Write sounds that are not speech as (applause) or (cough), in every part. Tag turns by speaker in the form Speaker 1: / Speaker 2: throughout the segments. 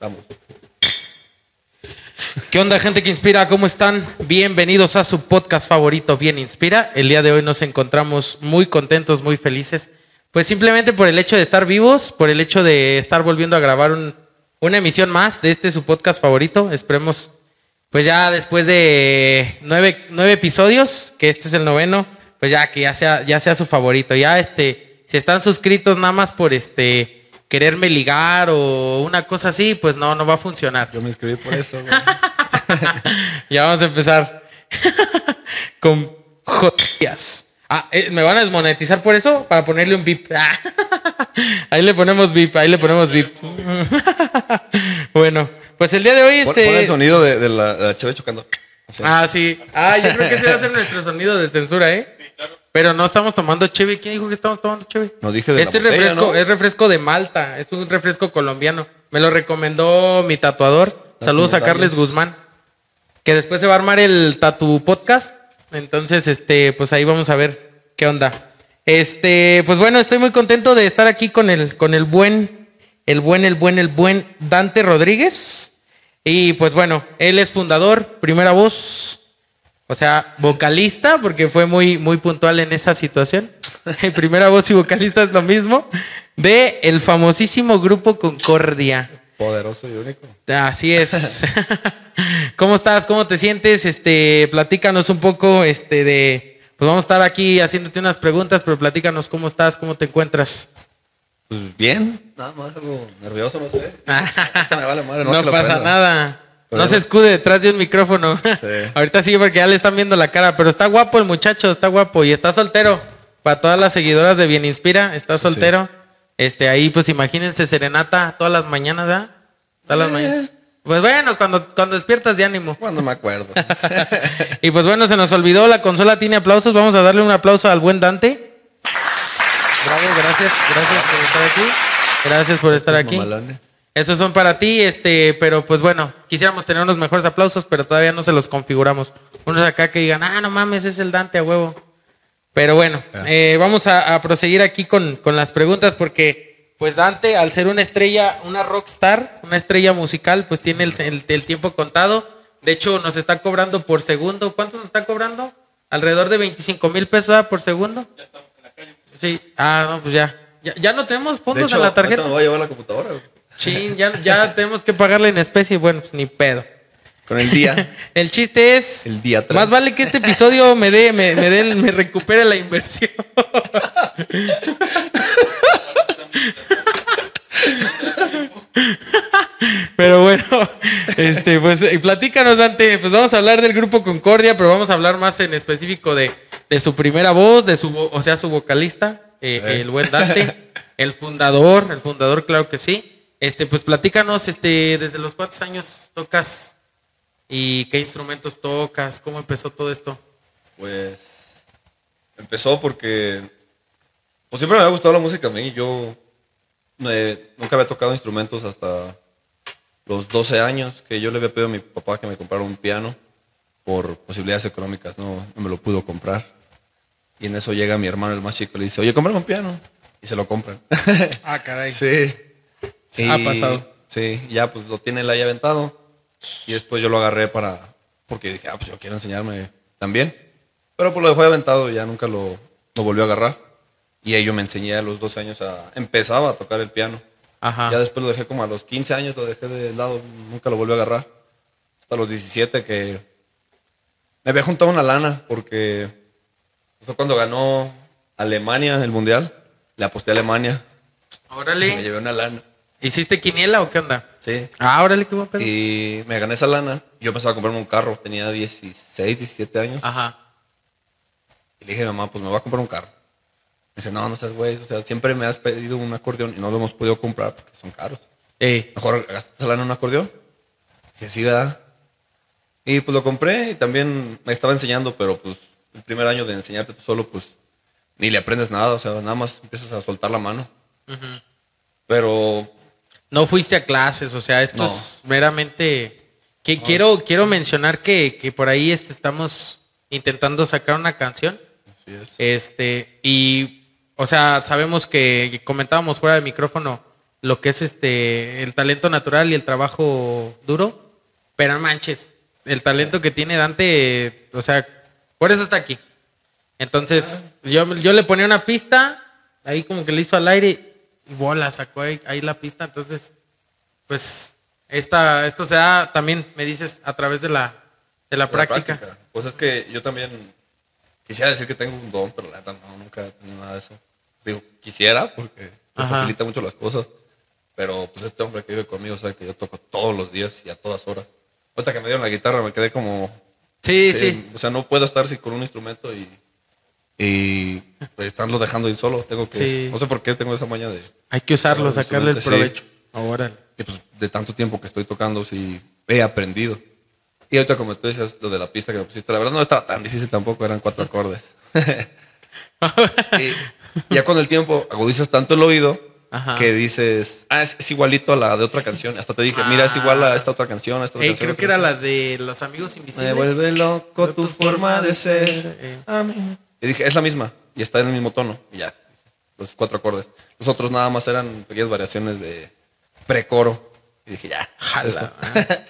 Speaker 1: Vamos.
Speaker 2: ¿Qué onda, gente que inspira? ¿Cómo están? Bienvenidos a su podcast favorito, Bien Inspira. El día de hoy nos encontramos muy contentos, muy felices. Pues simplemente por el hecho de estar vivos, por el hecho de estar volviendo a grabar un- una emisión más de este su podcast favorito. Esperemos, pues ya después de nueve, nueve episodios, que este es el noveno, pues ya que ya sea, ya sea su favorito. Ya este, si están suscritos nada más por este quererme ligar o una cosa así, pues no, no va a funcionar.
Speaker 1: Yo me inscribí por eso. (laughs)
Speaker 2: Ya vamos a empezar (laughs) con joyas. Ah, eh, ¿me van a desmonetizar por eso? Para ponerle un bip. Ah. (laughs) Ahí le ponemos bip, ahí le ponemos bip. Bueno, pues el día de hoy
Speaker 1: Pon, pon el
Speaker 2: este...
Speaker 1: sonido de, de la, de la chocando. Así.
Speaker 2: Ah, sí. Ah, yo creo que ese va a ser nuestro sonido de censura, ¿eh? Pero no estamos tomando cheve. ¿Quién dijo que estamos tomando cheve?
Speaker 1: No dije de la
Speaker 2: Este
Speaker 1: botella,
Speaker 2: refresco
Speaker 1: ¿no?
Speaker 2: es refresco de Malta. Es un refresco colombiano. Me lo recomendó mi tatuador. Saludos a. Carles Guzmán. Que después se va a armar el Tatu Podcast. Entonces, este, pues ahí vamos a ver qué onda. Este, pues bueno, estoy muy contento de estar aquí con el, con el buen, el buen, el buen, el buen Dante Rodríguez. Y pues bueno, él es fundador, primera voz, o sea, vocalista, porque fue muy, muy puntual en esa situación. (laughs) primera voz y vocalista es lo mismo. De el famosísimo grupo Concordia.
Speaker 1: Poderoso y único.
Speaker 2: Así es. (laughs) (laughs) ¿Cómo estás? ¿Cómo te sientes? Este, platícanos un poco, este, de, pues vamos a estar aquí haciéndote unas preguntas, pero platícanos cómo estás, cómo te encuentras.
Speaker 1: Pues bien. Nada más algo nervioso, no sé. Me vale madre, no,
Speaker 2: No, pasa nada.
Speaker 1: Pero
Speaker 2: no se escude detrás de un micrófono.
Speaker 1: Sí. (laughs)
Speaker 2: Ahorita sí, porque ya le están viendo la cara, pero está guapo el muchacho, está guapo y está soltero. Para todas las seguidoras de Bien Inspira, está soltero. Este, ahí pues imagínense serenata todas las mañanas, ¿verdad? Todas las
Speaker 1: Eh.
Speaker 2: mañanas. Pues bueno, cuando, cuando despiertas de ánimo.
Speaker 1: Cuando me acuerdo. (laughs)
Speaker 2: Y pues bueno, se nos olvidó, la consola tiene aplausos. Vamos a darle un aplauso al buen Dante. Bravo, gracias, gracias por estar aquí. Gracias por estar aquí.
Speaker 1: Mamalones.
Speaker 2: Esos son para ti, este, pero pues bueno, quisiéramos tener unos mejores aplausos, pero todavía no se los configuramos. Unos acá que digan, ah, no mames, es el Dante a huevo. Pero bueno, eh, vamos a, a proseguir aquí con, con las preguntas porque, pues Dante, al ser una estrella, una rockstar, una estrella musical, pues tiene el, el- el tiempo contado. De hecho, nos están cobrando por segundo. ¿Cuánto nos están cobrando? Alrededor de 25 mil pesos por segundo. Ya estamos en la calle. Sí, ah, no, pues ya. Ya, ya no tenemos
Speaker 1: De
Speaker 2: fondos
Speaker 1: hecho,
Speaker 2: en la tarjeta.
Speaker 1: me voy a llevar la computadora. güey.
Speaker 2: Chin, ya, ya (laughs) tenemos que pagarle en especie. Bueno, pues ni pedo.
Speaker 1: Con el día. (laughs)
Speaker 2: El chiste es.
Speaker 1: El día tres.
Speaker 2: Más vale que este episodio me dé, me, me dé, me recupere la inversión. (laughs) Pero bueno, este, pues eh, platícanos, Dante. Pues vamos a hablar del grupo Concordia, pero vamos a hablar más en específico de, de su primera voz, de su, o sea, su vocalista, eh, el buen Dante, el fundador, el fundador, claro que sí. Este, pues platícanos, este, desde los cuántos años tocas y qué instrumentos tocas, cómo empezó todo esto.
Speaker 1: Pues empezó porque pues siempre me había gustado la música a mí. Yo eh, nunca había tocado instrumentos hasta los 12 años que yo le había pedido a mi papá que me comprara un piano por posibilidades económicas. No, no me lo pudo comprar. Y en eso llega mi hermano, el más chico, y le dice, oye, cómprame un piano. Y se lo compran. (laughs)
Speaker 2: Ah, caray.
Speaker 1: sí.
Speaker 2: Ha pasado.
Speaker 1: Sí, ya pues lo tiene él ahí aventado. Y después yo lo agarré para. Porque dije, ah, pues yo quiero enseñarme también. Pero pues lo dejó ahí aventado y ya nunca lo, lo volvió a agarrar. Y ahí yo me enseñé a los 12 años a. Empezaba a tocar el piano.
Speaker 2: Ajá.
Speaker 1: Ya después lo dejé como a los 15 años, lo dejé de lado, nunca lo volví a agarrar. Hasta los 17 que me había juntado una lana porque fue cuando ganó Alemania el mundial. Le aposté a Alemania. Me
Speaker 2: Órale.
Speaker 1: llevé una lana.
Speaker 2: ¿Hiciste quiniela o qué onda?
Speaker 1: Sí.
Speaker 2: Ah, órale, qué buen pedo.
Speaker 1: Y me gané esa lana. Yo empezaba a comprarme un carro. Tenía 16, 17 años.
Speaker 2: Ajá.
Speaker 1: Y le dije a mi mamá, pues me voy a comprar un carro. Me dice, no, no seas güey. O sea, siempre me has pedido un acordeón y no lo hemos podido comprar porque son caros.
Speaker 2: Eh,
Speaker 1: Mejor gastas esa lana en un acordeón. Dije, sí, ¿verdad? Y pues lo compré y también me estaba enseñando, pero pues el primer año de enseñarte tú solo, pues ni le aprendes nada. O sea, nada más empiezas a soltar la mano. Pero
Speaker 2: no fuiste a clases, o sea, esto
Speaker 1: No.
Speaker 2: es meramente. Que quiero, quiero mencionar que, que por ahí este, estamos intentando sacar una canción.
Speaker 1: así es.
Speaker 2: Este, y, o sea, sabemos que, comentábamos fuera de micrófono lo que es este el talento natural y el trabajo duro, pero manches, el talento que tiene Dante, o sea, por eso está aquí. Entonces, yo, yo le ponía una pista, ahí como que le hizo al aire y bola, sacó ahí, ahí la pista, entonces, pues, esta, esto se da también, me dices, a través de la, de la,
Speaker 1: La
Speaker 2: práctica.
Speaker 1: Pues es que yo también quisiera decir que tengo un don, pero la neta no, nunca he tenido nada de eso. Digo, quisiera porque me facilita mucho las cosas. Pero pues este hombre que vive conmigo sabe que yo toco todos los días y a todas horas. Ahorita que me dieron la guitarra me quedé como...
Speaker 2: Sí, sí.
Speaker 1: O sea, no puedo estar así con un instrumento y... Y pues, estarlo dejando ir solo. Tengo que...
Speaker 2: Sí.
Speaker 1: No sé por qué tengo esa maña de...
Speaker 2: Hay que usarlo, sacarle el
Speaker 1: sí.
Speaker 2: provecho. Ahora.
Speaker 1: que pues, de tanto tiempo que estoy tocando, sí he aprendido. Y ahorita como tú decías, lo de la pista que me pusiste, la verdad no estaba tan difícil tampoco, eran cuatro (laughs) acordes. (laughs) y ya con el tiempo agudizas tanto el oído
Speaker 2: Ajá.
Speaker 1: que dices, ah, es, es igualito a la de otra canción. Hasta te dije, mira, es igual a esta otra canción, a esta otra
Speaker 2: Ey,
Speaker 1: canción.
Speaker 2: creo que era la de los amigos
Speaker 1: Me
Speaker 2: invisibles.
Speaker 1: vuelve loco tu forma de ser.
Speaker 2: Eh,
Speaker 1: a mí. Y dije, es la misma. Y está en el mismo tono. Y ya. Los cuatro acordes. Los otros nada más eran pequeñas variaciones de precoro. Y dije, ya. es
Speaker 2: Jala.
Speaker 1: esto.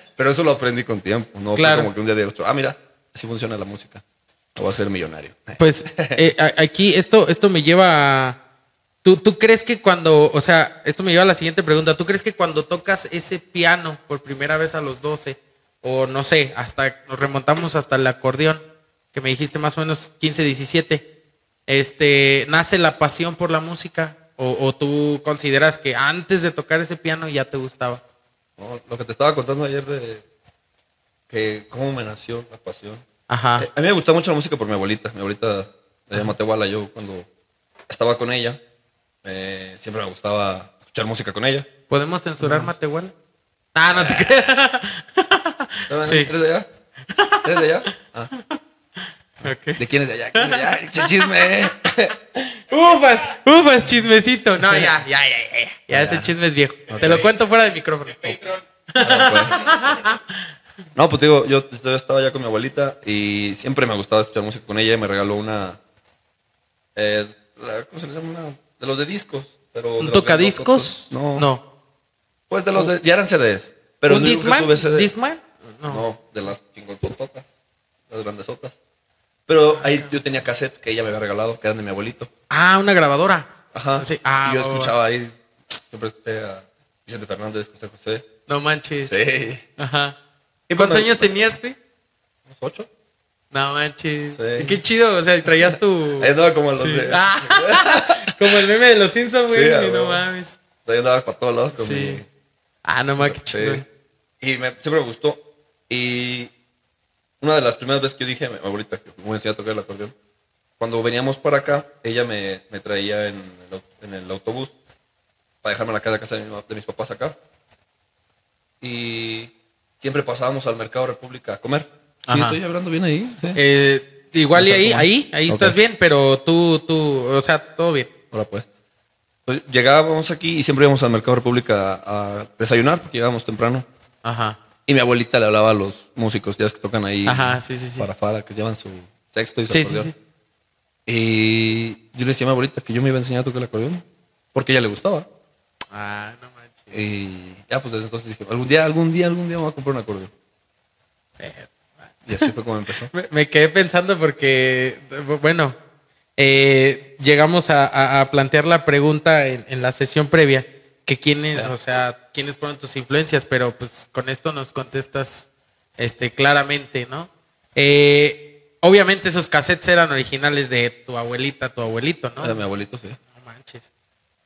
Speaker 1: (laughs) Pero eso lo aprendí con tiempo. No
Speaker 2: Claro.
Speaker 1: fue como que un día digo, ah, mira, así funciona la música. O voy a ser millonario. (laughs)
Speaker 2: Pues eh, aquí esto, esto me lleva a... ¿tú, ¿Tú crees que cuando, o sea, esto me lleva a la siguiente pregunta, ¿tú crees que cuando tocas ese piano por primera vez a los 12, o no sé, hasta nos remontamos hasta el acordeón, que me dijiste más o menos 15, 17, este, nace la pasión por la música? ¿O, o tú consideras que antes de tocar ese piano ya te gustaba?
Speaker 1: No, lo que te estaba contando ayer de que cómo me nació la pasión.
Speaker 2: Ajá.
Speaker 1: Eh, A mí me gustaba mucho la música por mi abuelita. Mi abuelita se llama Tehuala. Yo cuando estaba con ella, eh, siempre me gustaba escuchar música con ella.
Speaker 2: ¿Podemos censurar Matehuala? Ah, no te creas. (laughs) Sí.
Speaker 1: ¿Eres de allá? ¿Eres de allá? Ah, ¿De quién es de allá? ¿Quién es de allá? Chisme.
Speaker 2: Ufas, ufas, chismecito. No, ya, ya, ya, ya. Ya, ya ese chisme es viejo. Te lo cuento fuera de micrófono.
Speaker 1: Ah, pues. No, pues digo, yo yo estaba allá con mi abuelita y siempre me gustaba escuchar música con ella y me regaló una. eh, ¿Cómo se le llama? Una- de los de discos. Pero
Speaker 2: ¿Un tocadiscos?
Speaker 1: No.
Speaker 2: No.
Speaker 1: Pues de los de. Ya eran CDs. Pero
Speaker 2: ¿Un
Speaker 1: CD.
Speaker 2: ¿Disman?
Speaker 1: No.
Speaker 2: No.
Speaker 1: de las chingototas. Las grandesotas. Pero ahí yo tenía cassettes que ella me había regalado, que eran de mi abuelito.
Speaker 2: Ah, una grabadora.
Speaker 1: Ajá.
Speaker 2: Sí. Ah,
Speaker 1: y yo
Speaker 2: va.
Speaker 1: escuchaba ahí. Siempre escuché a Vicente Fernández, José José.
Speaker 2: No manches.
Speaker 1: Sí.
Speaker 2: Ajá.
Speaker 1: Y
Speaker 2: ¿Cuántos años tenías, güey?
Speaker 1: ¿Unos ocho?
Speaker 2: No manches.
Speaker 1: Sí.
Speaker 2: Qué chido. O sea, y traías tu. (laughs)
Speaker 1: Ahí andaba como los
Speaker 2: Sí.
Speaker 1: de. (laughs)
Speaker 2: Ah, como el meme de los Simpsons, güey.
Speaker 1: Sí, a
Speaker 2: no mames.
Speaker 1: O sea, yo andaba para todos lados con
Speaker 2: Sí.
Speaker 1: mi-
Speaker 2: Ah, no mames, qué chido.
Speaker 1: Y me, siempre me gustó. Y una de las primeras veces que yo dije a mi abuelita que me voy a enseñar a tocar el acordeón, cuando veníamos para acá, ella me, me traía en el, en el autobús para dejarme en la casa, casa de, mi de mis papás acá. Y siempre pasábamos al Mercado República a comer. Sí,
Speaker 2: Ajá.
Speaker 1: estoy hablando bien ahí. Sí.
Speaker 2: Eh, igual y
Speaker 1: O sea,
Speaker 2: ahí, ahí, ahí
Speaker 1: Ok.
Speaker 2: estás bien, pero tú, tú, o sea, todo bien.
Speaker 1: Ahora pues. Pues, Llegábamos aquí y siempre íbamos al Mercado República a, a desayunar porque llegábamos temprano.
Speaker 2: Ajá.
Speaker 1: Y mi abuelita le hablaba a los músicos, ya que tocan ahí.
Speaker 2: Ajá, sí, sí, sí.
Speaker 1: Para fara, que llevan su sexto y su
Speaker 2: Sí,
Speaker 1: acordeón.
Speaker 2: sí.
Speaker 1: Y yo le decía a mi abuelita que yo me iba a enseñar a tocar el acordeón. Porque a ella le gustaba.
Speaker 2: Ah, no manches.
Speaker 1: Y ya, pues desde entonces dije, algún día, algún día, algún día me voy a comprar un acordeón. Y así fue como empezó. (laughs)
Speaker 2: Me, me quedé pensando porque, bueno, eh, llegamos a, a- a plantear la pregunta en, en la sesión previa, que quiénes, o sea, quiénes fueron tus influencias, pero pues con esto nos contestas este, claramente, ¿no? Eh, obviamente esos cassettes eran originales de tu abuelita, tu abuelito, ¿no?
Speaker 1: De mi abuelito, sí.
Speaker 2: No manches.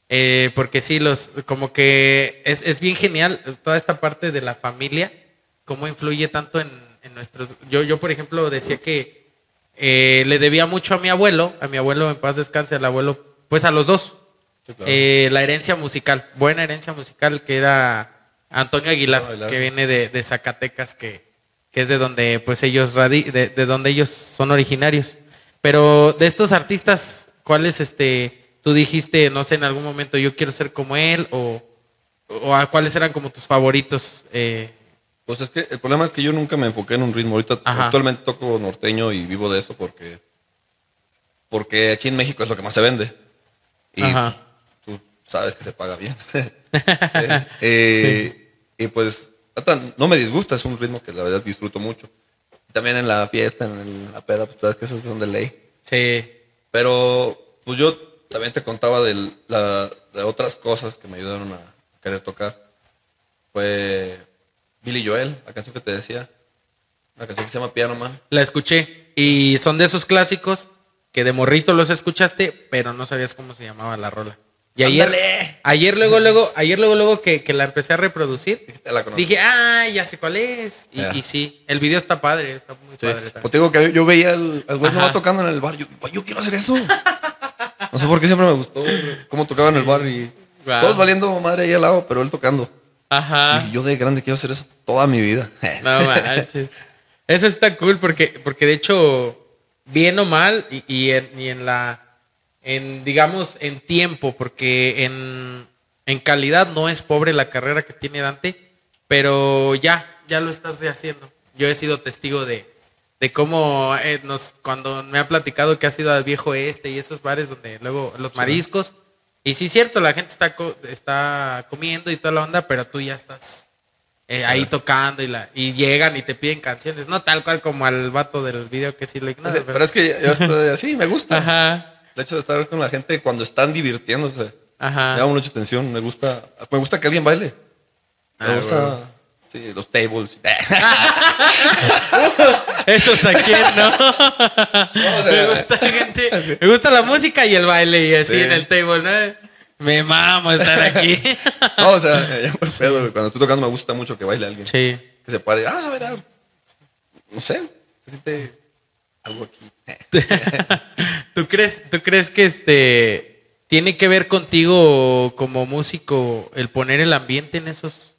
Speaker 2: Eh, porque sí, los, como que es, es bien genial toda esta parte de la familia, cómo influye tanto en, en nuestros. Yo, yo, por ejemplo, decía que eh, le debía mucho a mi abuelo, a mi abuelo en paz descanse, al abuelo, pues a los dos.
Speaker 1: Sí, claro.
Speaker 2: Eh, la herencia musical, buena herencia musical, que era Antonio Aguilar, que viene de, Zacatecas, que, que es de donde pues ellos radi de, de donde ellos son originarios. Pero de estos artistas, ¿cuáles este tú dijiste, no sé, en algún momento yo quiero ser como él o, o a cuáles eran como tus favoritos? Eh,
Speaker 1: Pues es que el problema es que yo nunca me enfoqué en un ritmo. Ahorita
Speaker 2: Ajá.
Speaker 1: actualmente toco norteño y vivo de eso porque, porque aquí en México es lo que más se vende. Y
Speaker 2: Ajá.
Speaker 1: Sabes que se paga bien. (laughs) (laughs) Sí. Eh, Y pues, no me disgusta, es un ritmo que la verdad disfruto mucho. También en la fiesta, en la peda, pues sabes que eso es donde ley.
Speaker 2: Sí.
Speaker 1: Pero, pues yo también te contaba del- la- de otras cosas que me ayudaron a querer tocar. Fue Billy Joel, la canción que te decía. La canción que se llama Piano Man.
Speaker 2: La escuché. Y son de esos clásicos que de morrito los escuchaste, pero no sabías cómo se llamaba la rola. Y ayer,
Speaker 1: ¡Ándale!
Speaker 2: ayer luego, luego, ayer luego, luego que, que la empecé a reproducir,
Speaker 1: la
Speaker 2: dije, ah, ya sé cuál es. Y, sí, el video está padre, está muy
Speaker 1: Sí.
Speaker 2: padre.
Speaker 1: Pues te digo que yo veía al, al güey
Speaker 2: Ajá.
Speaker 1: nomás tocando en el bar. Yo, "Güey, yo quiero hacer eso. No sé por qué siempre me gustó cómo tocaba en el bar y
Speaker 2: Wow.
Speaker 1: todos valiendo madre ahí al lado, pero él tocando.
Speaker 2: Ajá.
Speaker 1: Y yo de grande quiero hacer eso toda mi vida.
Speaker 2: No manches. Eso está cool porque, porque de hecho, bien o mal, y, y en, y en la, en, digamos, en tiempo, porque en, en calidad no es pobre la carrera que tiene Dante, pero ya, ya lo estás haciendo. Yo he sido testigo de, de cómo eh, nos, cuando me ha platicado que ha sido al viejo este y esos bares donde luego los mariscos, y sí, cierto, la gente está, co- está comiendo y toda la onda, pero tú ya estás eh, ahí tocando y, la, y llegan y te piden canciones, no tal cual como al vato del video que sí le
Speaker 1: No sé, pero es que yo estoy así, me gusta. (laughs)
Speaker 2: Ajá,
Speaker 1: El hecho de estar con la gente cuando están divirtiéndose. Me
Speaker 2: ajá.
Speaker 1: da mucha atención. Me gusta, me gusta que alguien baile. Me
Speaker 2: Ah,
Speaker 1: gusta sí, los tables. (laughs)
Speaker 2: Esos aquí, ¿no? (laughs) me gusta la gente, (laughs) me gusta la música y el baile y así
Speaker 1: Sí.
Speaker 2: en el table, ¿no? Me mamo estar aquí.
Speaker 1: no, o sea, ya me pedo. Cuando estoy tocando me gusta mucho que baile alguien.
Speaker 2: sí.
Speaker 1: Que se pare. Ah, vamos a bailar. No sé. Se siente algo aquí. (laughs)
Speaker 2: ¿Tú crees, ¿Tú crees que este tiene que ver contigo como músico el poner el ambiente en esos?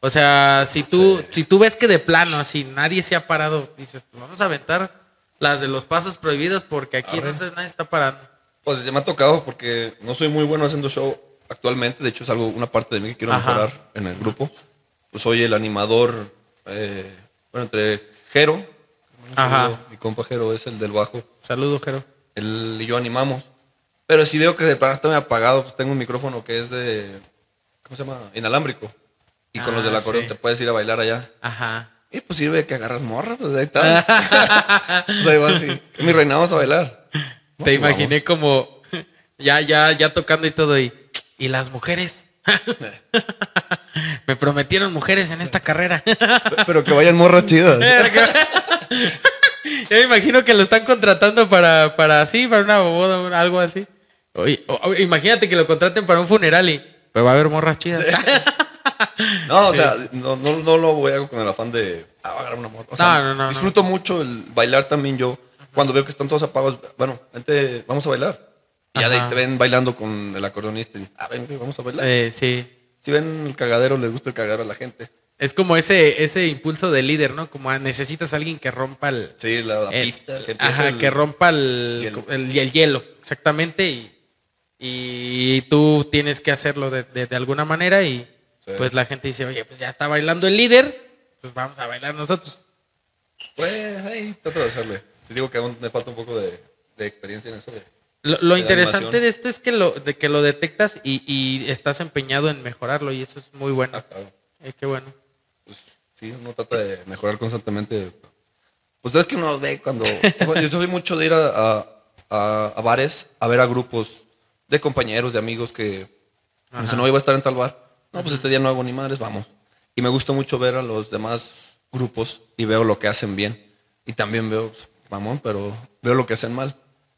Speaker 2: O sea, si tú, si tú ves que de plano así nadie se ha parado, dices, vamos a aventar las de los pasos prohibidos porque aquí en eso nadie está parando.
Speaker 1: Pues ya me ha tocado porque no soy muy bueno haciendo show actualmente. De hecho, es algo, una parte de mí que quiero
Speaker 2: Ajá.
Speaker 1: mejorar en el grupo. Pues soy el animador, eh, bueno, entre Jero, un
Speaker 2: Ajá.
Speaker 1: saludo, mi compa Jero es el del bajo.
Speaker 2: Saludos, Jero.
Speaker 1: Él y yo animamos. Pero si veo que de plano está muy apagado, pues tengo un micrófono que es de, ¿cómo se llama? Inalámbrico. Y con los del
Speaker 2: Ah,
Speaker 1: acordeón
Speaker 2: sí.
Speaker 1: te puedes ir a bailar allá.
Speaker 2: Ajá.
Speaker 1: Y pues sirve que agarras morra, pues ahí está. pues ahí va así. Mi reina, vamos a bailar.
Speaker 2: Te imaginé como ya, ya, ya tocando y todo y, y las mujeres. (laughs) Me prometieron mujeres en esta carrera.
Speaker 1: Pero que vayan morras chidas. (laughs)
Speaker 2: Yo me imagino que lo están contratando para, para así, para una boda, algo así. Oye, o- o- imagínate que lo contraten para un funeral y pues va a haber morras chidas. (laughs)
Speaker 1: No, o sea, no, no, no lo voy a hacer con el afán de ah, agarrar una morra. O sea,
Speaker 2: No, no, no,
Speaker 1: disfruto mucho el bailar también yo. Cuando veo que están todos apagados, bueno, vente, vamos a bailar. Y ya de ahí te ven bailando con el acordeonista y dices, ah, vente, vamos a bailar.
Speaker 2: Eh, sí.
Speaker 1: Si ven el cagadero, les gusta el cagadero a la gente.
Speaker 2: Es como ese, ese impulso de líder, ¿no? Como ah, necesitas a alguien que rompa el,
Speaker 1: Sí, la, la
Speaker 2: el-
Speaker 1: pista. Que
Speaker 2: ajá,
Speaker 1: el-
Speaker 2: que rompa el
Speaker 1: hielo.
Speaker 2: el, el hielo, exactamente. Y, y tú tienes que hacerlo de, de- de alguna manera y
Speaker 1: Sí.
Speaker 2: pues la gente dice, oye, pues ya está bailando el líder, pues vamos a bailar nosotros.
Speaker 1: Pues ahí trato de hacerle. Te digo que aún me falta un poco de, de experiencia en eso.
Speaker 2: Lo, lo
Speaker 1: De
Speaker 2: interesante de esto es que lo, de que lo detectas y, y estás empeñado en mejorarlo y eso es muy bueno.
Speaker 1: ah, claro.
Speaker 2: Eh, qué bueno.
Speaker 1: Sí, uno trata de mejorar constantemente. Pues es que uno ve cuando. yo soy mucho de ir a, a- a- a bares a ver a grupos de compañeros, de amigos que dicen, no, iba a estar en tal bar. No, pues este día no hago ni madres, vamos. Y me gusta mucho ver a los demás grupos y veo lo que hacen bien. Y también veo, pues, mamón, pero veo lo que hacen mal.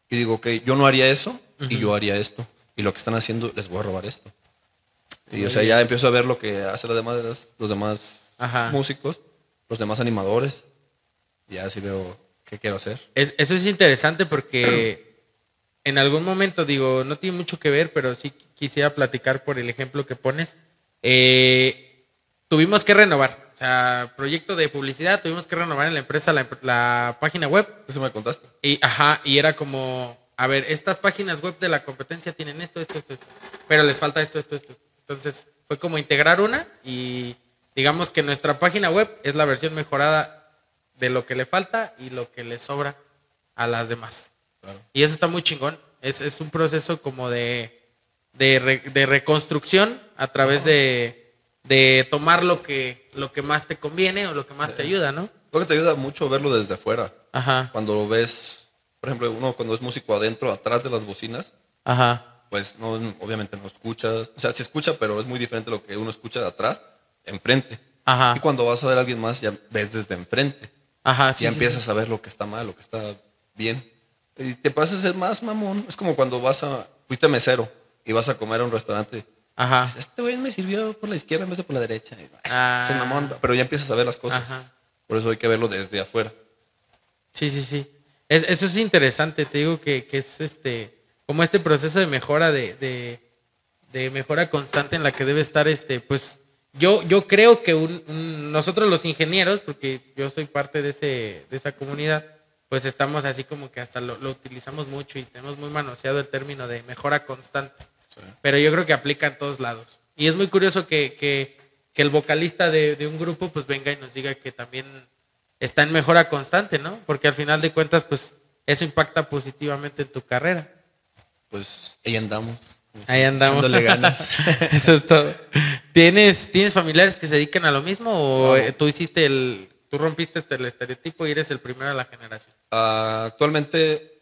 Speaker 1: Y digo, ok, yo no haría eso y yo haría esto. Y lo que están haciendo, les voy a robar esto. Y o sea, ya empiezo a ver lo que hacen los demás, los demás
Speaker 2: Ajá.
Speaker 1: músicos, los demás animadores. Y ya así veo qué quiero hacer.
Speaker 2: Es- eso es interesante porque (clears throat) en algún momento, digo, no tiene mucho que ver, pero sí quisiera platicar por el ejemplo que pones. Eh, tuvimos que renovar, o sea, proyecto de publicidad, tuvimos que renovar en la empresa la, la página web
Speaker 1: Eso me contaste.
Speaker 2: y, ajá, y era como, a ver, estas páginas web de la competencia tienen esto, esto, esto, esto, pero les falta esto, esto, esto. Entonces fue como integrar una y digamos que nuestra página web es la versión mejorada de lo que le falta y lo que le sobra a las demás.
Speaker 1: Claro.
Speaker 2: Y eso está muy chingón. Es, es un proceso como de, de, re- de reconstrucción a través de, de tomar lo que, lo que más te conviene o lo que más te ayuda, ¿no?
Speaker 1: Creo que te ayuda mucho verlo desde afuera.
Speaker 2: Ajá,
Speaker 1: Cuando lo ves, por ejemplo, uno cuando es músico adentro, atrás de las bocinas,
Speaker 2: ajá,
Speaker 1: pues no, obviamente no escuchas. O sea, se escucha, pero es muy diferente lo que uno escucha de atrás, enfrente.
Speaker 2: Ajá.
Speaker 1: Y cuando vas a ver a alguien más, ya ves desde enfrente.
Speaker 2: ajá, sí,
Speaker 1: ya
Speaker 2: sí,
Speaker 1: empiezas
Speaker 2: sí.
Speaker 1: a ver lo que está mal, lo que está bien. Y te pasas a ser más mamón. Es como cuando vas a, fuiste mesero y vas a comer a un restaurante.
Speaker 2: Ajá,
Speaker 1: Dices, Este güey me sirvió por la izquierda en vez de por la derecha. Y,
Speaker 2: Ah.
Speaker 1: "Ese mamón", Pero ya empiezas a ver las cosas.
Speaker 2: Ajá.
Speaker 1: Por eso hay que verlo desde afuera.
Speaker 2: sí, sí, sí. Es- eso es interesante, te digo que, que es este, como este proceso de mejora, de, de, de mejora constante en la que debe estar este, pues yo, yo creo que un- un- nosotros los ingenieros, porque yo soy parte de, ese, de esa comunidad, pues estamos así como que hasta lo, lo utilizamos mucho y tenemos muy manoseado el término de mejora constante. Pero yo creo que aplica en todos lados. Y es muy curioso que, que- que el vocalista de, de un grupo pues venga y nos diga que también está en mejora constante, ¿no? Porque al final de cuentas pues eso impacta positivamente en tu carrera.
Speaker 1: Pues ahí andamos.
Speaker 2: Ahí andamos.
Speaker 1: Echándole ganas. (laughs)
Speaker 2: Eso es todo. ¿Tienes, ¿Tienes familiares que se dediquen a lo mismo o
Speaker 1: No.
Speaker 2: eh, tú hiciste el, tú rompiste este, el estereotipo y eres el primero de la generación?
Speaker 1: Ah, actualmente,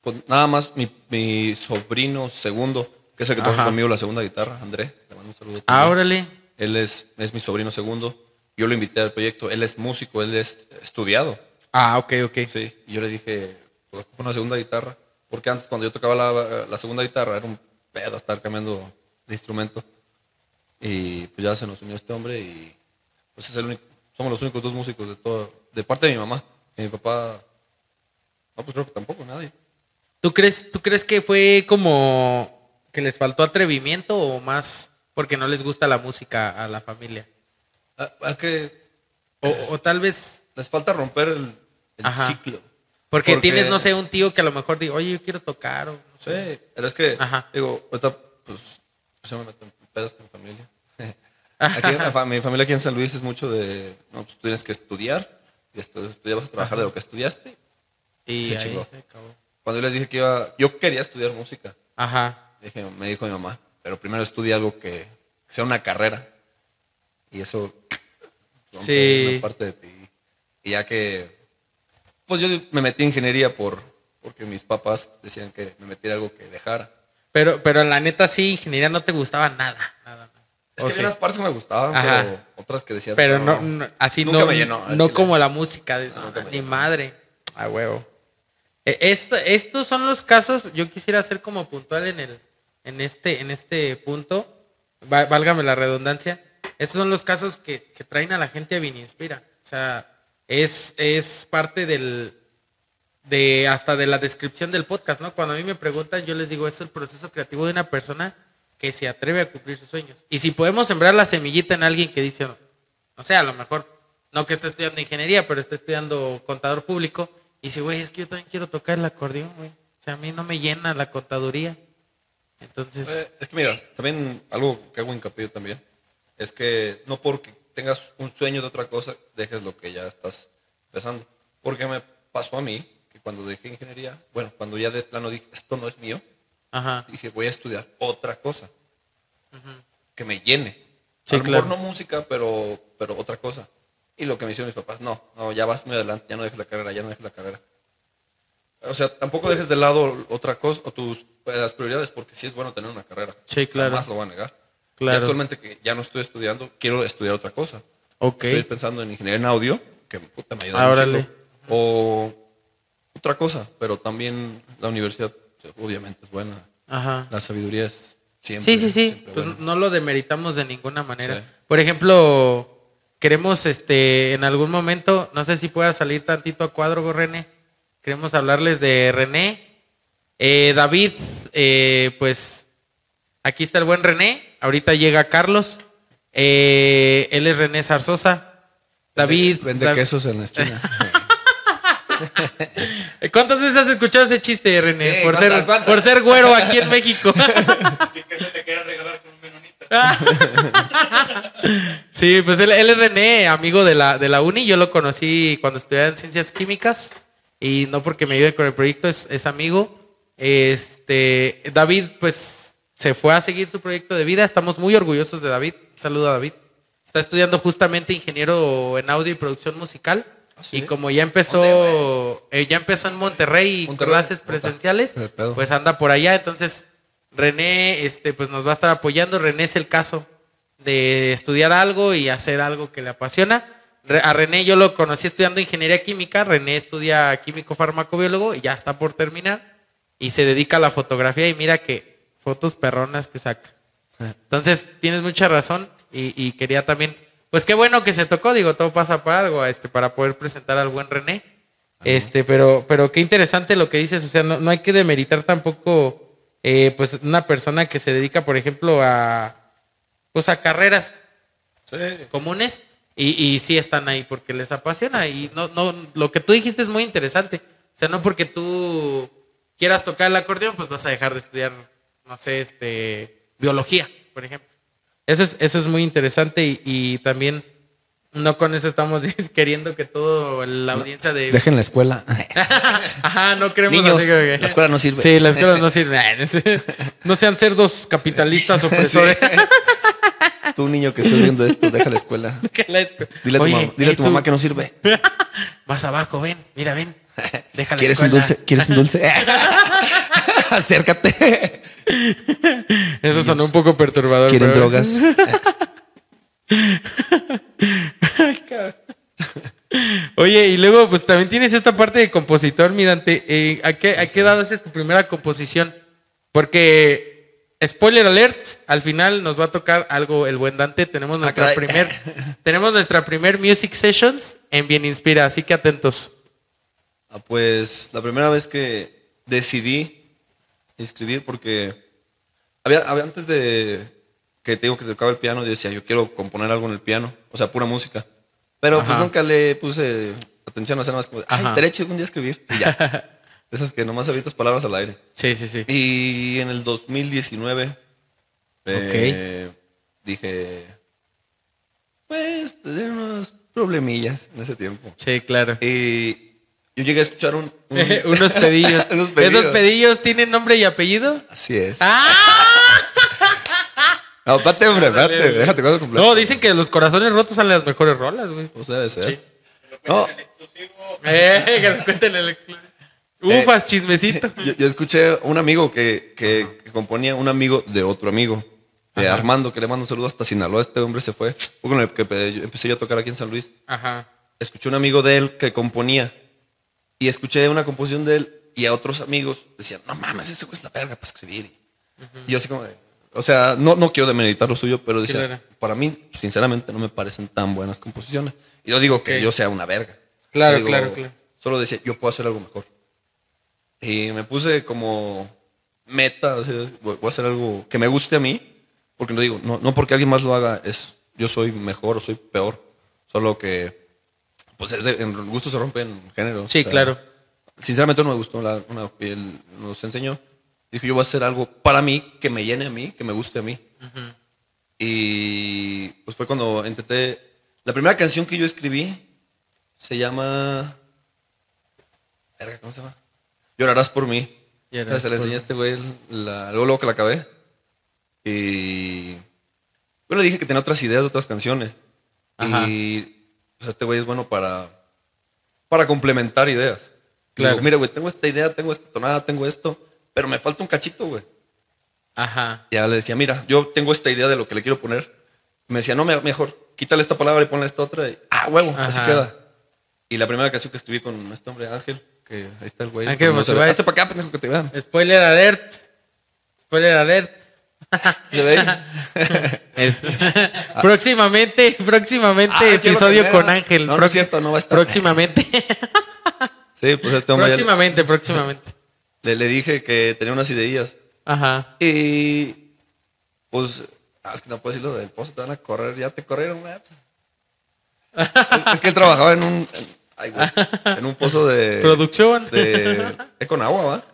Speaker 1: pues, nada más mi, mi sobrino segundo, que es el que toca conmigo la segunda guitarra, André. Le mando un saludo.
Speaker 2: Ah, órale.
Speaker 1: Él es, es mi sobrino segundo. Yo lo invité al proyecto. Él es músico, él es estudiado.
Speaker 2: Ah, ok, ok.
Speaker 1: Sí. Y yo le dije, pues, una segunda guitarra. Porque antes, cuando yo tocaba la, la segunda guitarra, era un pedo estar cambiando de instrumento. Y pues ya se nos unió este hombre y pues es el único, somos los únicos dos músicos de todo, de parte de mi mamá. Y mi papá, no, pues creo que tampoco, nadie.
Speaker 2: ¿Tú crees, ¿Tú crees que fue como que les faltó atrevimiento o más porque no les gusta la música a la familia?
Speaker 1: Ah, ah, que
Speaker 2: O, o tal vez
Speaker 1: les falta romper el, el ciclo.
Speaker 2: Porque, tienes, no sé, un tío que a lo mejor diga, oye, yo quiero tocar o no sé.
Speaker 1: Sí, pero es que,
Speaker 2: Ajá.
Speaker 1: digo, ahorita, pues, se me meten pedos con mi familia. (laughs) Aquí, la mi familia aquí en San Luis es mucho de, no, pues tú tienes que estudiar, y después vas a trabajar de lo que estudiaste.
Speaker 2: Y
Speaker 1: Se
Speaker 2: ahí
Speaker 1: chingó.
Speaker 2: se acabó.
Speaker 1: Cuando yo les dije que iba, yo quería estudiar música,
Speaker 2: Ajá.
Speaker 1: dije, me dijo mi mamá, pero primero estudia algo que, que sea una carrera. Y eso
Speaker 2: Sí.
Speaker 1: una parte de ti. Y ya que, pues yo me metí en ingeniería por, porque mis papás decían que me metiera algo que dejara.
Speaker 2: Pero, pero la neta sí, ingeniería no te gustaba nada. nada, nada.
Speaker 1: Es
Speaker 2: O
Speaker 1: que
Speaker 2: sí.
Speaker 1: unas partes que me gustaban,
Speaker 2: Ajá.
Speaker 1: pero otras que decían.
Speaker 2: Pero no, no- así
Speaker 1: Nunca
Speaker 2: no,
Speaker 1: me llenó,
Speaker 2: no como la música, de- no, ni
Speaker 1: llenó.
Speaker 2: madre. A huevo. E- esto- estos son los casos, yo quisiera ser como puntual en el, en este, en este punto, va- válgame la redundancia. Estos son los casos que, que traen a la gente a Vininspira. O sea, es, es parte del, de hasta de la descripción del podcast, ¿no? Cuando a mí me preguntan, yo les digo, es el proceso creativo de una persona que se atreve a cumplir sus sueños. Y si podemos sembrar la semillita en alguien que dice, no sé, a lo mejor, no que esté estudiando ingeniería, pero esté estudiando contador público, y dice, güey, es que yo también quiero tocar el acordeón, güey. O sea, a mí no me llena la contaduría. Entonces,
Speaker 1: Eh, es que mira, también algo que hago hincapié también es que no porque tengas un sueño de otra cosa, dejes lo que ya estás empezando. Porque me pasó a mí que cuando dejé ingeniería, bueno, cuando ya de plano dije, esto no es mío,
Speaker 2: ajá,
Speaker 1: dije, voy a estudiar otra cosa que me llene.
Speaker 2: Sí,
Speaker 1: a lo
Speaker 2: claro.
Speaker 1: mejor no música, pero, pero otra cosa. Y lo que me hicieron mis papás, no, no, ya vas muy adelante, ya no dejes la carrera, ya no dejes la carrera. O sea, tampoco dejes de lado otra cosa o tus las prioridades, porque sí es bueno tener una carrera.
Speaker 2: Sí, claro.
Speaker 1: Jamás lo voy a negar.
Speaker 2: Claro.
Speaker 1: Y actualmente que ya no estoy estudiando, quiero estudiar otra cosa.
Speaker 2: ok.
Speaker 1: Estoy pensando en ingeniería en audio, que puta, me ayuda
Speaker 2: Ah,
Speaker 1: mucho. O otra cosa, pero también la universidad obviamente es buena.
Speaker 2: Ajá.
Speaker 1: La sabiduría es siempre.
Speaker 2: Sí, sí, sí. Pues
Speaker 1: buena.
Speaker 2: no lo demeritamos de ninguna manera.
Speaker 1: Sí.
Speaker 2: Por ejemplo, queremos este en algún momento, no sé si pueda salir tantito a cuadro, René. Queremos hablarles de René. Eh, David, eh, pues aquí está el buen René. Ahorita llega Carlos. Eh, él es René Zarzosa. David.
Speaker 1: Vende quesos en la esquina. (laughs)
Speaker 2: ¿Cuántas veces has escuchado ese chiste, René?
Speaker 1: Sí,
Speaker 2: por, ser,
Speaker 1: ¿cuántas, cuántas?
Speaker 2: por ser güero aquí en México. (laughs) (laughs) Sí, pues él, él es René, amigo de la, de la uni. Yo lo conocí cuando estudiaba en ciencias químicas y no porque me ayude con el proyecto, es, es amigo. Este, David, pues se fue a seguir su proyecto de vida. Estamos muy orgullosos de David. Un saludo a David. Está estudiando justamente ingeniero en audio y producción musical.
Speaker 1: ¿Ah, sí?
Speaker 2: Y como ya empezó, eh, ya empezó en Monterrey, y
Speaker 1: Monterrey.
Speaker 2: clases presenciales, pues anda por allá. Entonces, René, este, pues nos va a estar apoyando. René es el caso de estudiar algo y hacer algo que le apasiona. A René yo lo conocí estudiando ingeniería química. René estudia químico farmacobiólogo y ya está por terminar. Y se dedica a la fotografía y mira que fotos perronas que saca. Entonces, tienes mucha razón y, y quería también, pues qué bueno que se tocó, digo, todo pasa para algo, este, para poder presentar al buen René. Este, pero, pero qué interesante lo que dices, o sea, no, no hay que demeritar tampoco, eh, pues, una persona que se dedica, por ejemplo, a, pues, a carreras
Speaker 1: Sí.
Speaker 2: comunes y, y sí están ahí porque les apasiona y no, no, lo que tú dijiste es muy interesante. O sea, no porque tú quieras tocar el acordeón, pues vas a dejar de estudiar, no sé, este, biología, por ejemplo. Eso es, eso es muy interesante y, y también no con eso estamos (laughs) queriendo que toda la audiencia de...
Speaker 1: Dejen la escuela. (laughs)
Speaker 2: Ajá, no queremos
Speaker 1: Niños,
Speaker 2: así que-
Speaker 1: la escuela no sirve.
Speaker 2: Sí, la escuela no sirve. No sean cerdos capitalistas (laughs) opresores.
Speaker 1: Tú, niño que estás viendo esto, deja la escuela.
Speaker 2: La
Speaker 1: Dile a tu,
Speaker 2: Oye,
Speaker 1: mamá, dile a
Speaker 2: ¿y
Speaker 1: tu mamá que no sirve.
Speaker 2: Más abajo, ven, mira, ven. Deja la
Speaker 1: ¿Quieres un dulce? ¿Quieres un dulce? (laughs) Acércate.
Speaker 2: Eso sonó un poco perturbador.
Speaker 1: ¿Quieren
Speaker 2: pero-
Speaker 1: drogas? (laughs)
Speaker 2: Ay. Oye, y luego, pues también tienes esta parte de compositor, mi Dante. Eh, ¿a, qué, ¿A qué edad haces tu primera composición? Porque, spoiler alert, al final nos va a tocar algo el buen Dante. Tenemos nuestra
Speaker 1: caray.
Speaker 2: primer, (laughs) tenemos nuestra primer music sessions en Bien Inspira, así que atentos.
Speaker 1: Ah, pues la primera vez que decidí escribir, porque había, había antes de que te digo que tocaba el piano, yo decía, yo quiero componer algo en el piano, o sea, pura música. Pero pues nunca le puse atención a hacer más como, ay, estaría chido un día escribir. Y ya. (laughs) Esas que nomás avientas palabras al aire.
Speaker 2: Sí, sí, sí.
Speaker 1: Y en el 2019 eh, dije, pues, tener unos problemillas en ese tiempo.
Speaker 2: Sí, claro.
Speaker 1: Y yo llegué a escuchar un... un- (laughs)
Speaker 2: Unos pedillos. (laughs)
Speaker 1: Unos pedillos.
Speaker 2: ¿Esos pedillos tienen nombre y apellido?
Speaker 1: Así es.
Speaker 2: ¡Ah! (laughs)
Speaker 1: No, espérate, hombre,
Speaker 2: Dale.
Speaker 1: déjate cuando completo.
Speaker 2: No, dicen que los corazones rotos salen las mejores rolas, güey.
Speaker 1: Pues debe ser.
Speaker 2: Sí.
Speaker 1: No,
Speaker 2: Eh, que nos cuenten el exclusivo. Ufas, chismecito.
Speaker 1: yo, yo escuché un amigo que, que, que componía, un amigo de otro amigo, de Armando, que le mando un saludo hasta Sinaloa. Este hombre se fue. Fue con el que pe- yo- empecé yo a tocar aquí en San Luis.
Speaker 2: Ajá.
Speaker 1: Escuché un amigo de él que componía. Y escuché una composición de él y a otros amigos decían, no mames, ese güey es la verga para escribir. Y yo así como, de- o sea, no, no quiero demeritar lo suyo, pero decía, para mí, sinceramente, no me parecen tan buenas composiciones. Y yo digo que
Speaker 2: Ok.
Speaker 1: yo sea una verga.
Speaker 2: Claro,
Speaker 1: digo,
Speaker 2: claro, claro.
Speaker 1: Solo decía, yo puedo hacer algo mejor. Y me puse como meta, así, voy voy a hacer algo que me guste a mí, porque no digo, no, no porque alguien más lo haga, es yo soy mejor o soy peor, solo que, pues es de- en gusto se rompen géneros.
Speaker 2: Sí,
Speaker 1: o sea,
Speaker 2: claro.
Speaker 1: Sinceramente no me gustó la, una, él nos enseñó. Dijo, yo voy a hacer algo para mí, que me llene a mí, que me guste a mí. Y pues fue cuando intenté, la primera canción que yo escribí se llama, ¿cómo se llama? Llorarás por mí.
Speaker 2: Llorarás
Speaker 1: se la
Speaker 2: por
Speaker 1: enseñé a este güey luego, luego que la acabé. Y yo le dije que tenía otras ideas de otras canciones.
Speaker 2: Ajá.
Speaker 1: Y o sea, este güey es bueno para, para complementar ideas.
Speaker 2: Claro.
Speaker 1: Digo, Mira, güey, tengo esta idea, tengo esta tonada, tengo esto, pero me falta un cachito, güey.
Speaker 2: Ajá.
Speaker 1: Ya le decía, mira, yo tengo esta idea de lo que le quiero poner. Me decía, no, me- mejor, quítale esta palabra y ponle esta otra. Y, ah, huevo, así queda. Y la primera canción que escribí con este hombre, Ángel, que ahí está el güey.
Speaker 2: Ángel
Speaker 1: No.
Speaker 2: Monsiváis.
Speaker 1: Hazte para acá, pendejo, que te vean.
Speaker 2: Spoiler alert. Spoiler alert.
Speaker 1: ¿Se ve ahí? (laughs)
Speaker 2: Es- (laughs) próximamente, próximamente
Speaker 1: Ah,
Speaker 2: episodio con. Ángel.
Speaker 1: No, no es cierto, no va a estar.
Speaker 2: Próximamente. (laughs)
Speaker 1: Sí, pues este hombre ya
Speaker 2: próximamente, próximamente.
Speaker 1: le, le dije que tenía unas ideillas.
Speaker 2: Ajá.
Speaker 1: Y pues, ah, es que no puedo decir lo del pozo, te van a correr, ya te corrieron, es, es que él trabajaba en un, en, ay, güey, en un pozo de...
Speaker 2: Producción.
Speaker 1: De, de con agua, ¿va?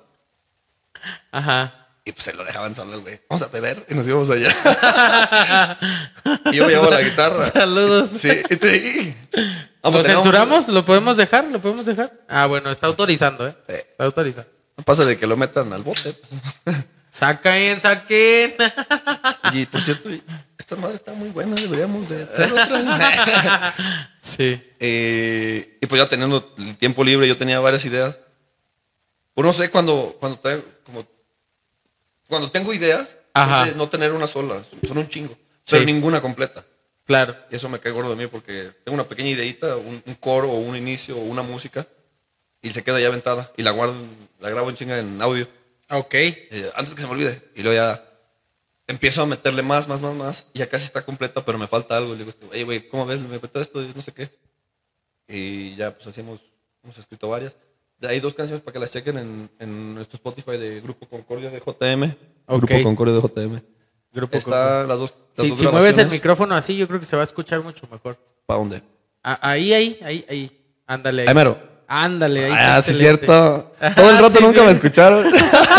Speaker 2: Ajá.
Speaker 1: Y pues se lo dejaban solo el güey. Vamos a beber y nos íbamos allá. (laughs) y yo me llevo la guitarra.
Speaker 2: Saludos.
Speaker 1: Sí, y te dije.
Speaker 2: ¿Lo censuramos? ¿Lo podemos dejar? ¿Lo podemos dejar? Ah, bueno, está autorizando, ¿eh?
Speaker 1: Sí.
Speaker 2: Está autorizando.
Speaker 1: No pasa de que lo metan al bote.
Speaker 2: Saquen, saquen. (laughs)
Speaker 1: Y por cierto, esta madre está muy buena, deberíamos de otra. (laughs)
Speaker 2: sí.
Speaker 1: Eh, y pues ya teniendo el tiempo libre, yo tenía varias ideas. Pues no sé, cuando, cuando, cuando tengo ideas,
Speaker 2: Ajá.
Speaker 1: no tener una sola, son un chingo, pero
Speaker 2: Sí.
Speaker 1: ninguna completa.
Speaker 2: Claro.
Speaker 1: Y eso me cae gordo de mí porque tengo una pequeña ideita, un, un coro o un inicio o una música y se queda ya aventada y la guardo, la grabo en chinga en audio
Speaker 2: Ok.
Speaker 1: eh, antes que se me olvide. Y luego ya empiezo a meterle más, más, más, más y ya casi está completa, pero me falta algo. Le digo, hey, güey, ¿cómo ves? Me faltó esto y no sé qué. Y ya, pues así hemos, hemos escrito varias. Ahí dos canciones para que las chequen en, en nuestro Spotify de Grupo Concordia de JM. Grupo Concordia de JM.
Speaker 2: Grupo
Speaker 1: Está las dos. Las
Speaker 2: Sí,
Speaker 1: dos
Speaker 2: si mueves el micrófono así, yo creo que se va a escuchar mucho mejor.
Speaker 1: ¿Para dónde?
Speaker 2: Ah, Ahí, ahí, ahí, ahí. Ándale. Ahí,
Speaker 1: Ahí mero.
Speaker 2: Ándale, ahí.
Speaker 1: Ah, sí,
Speaker 2: excelente.
Speaker 1: cierto. (laughs) Todo el
Speaker 2: Ah,
Speaker 1: rato
Speaker 2: sí,
Speaker 1: nunca
Speaker 2: sí.
Speaker 1: me escucharon.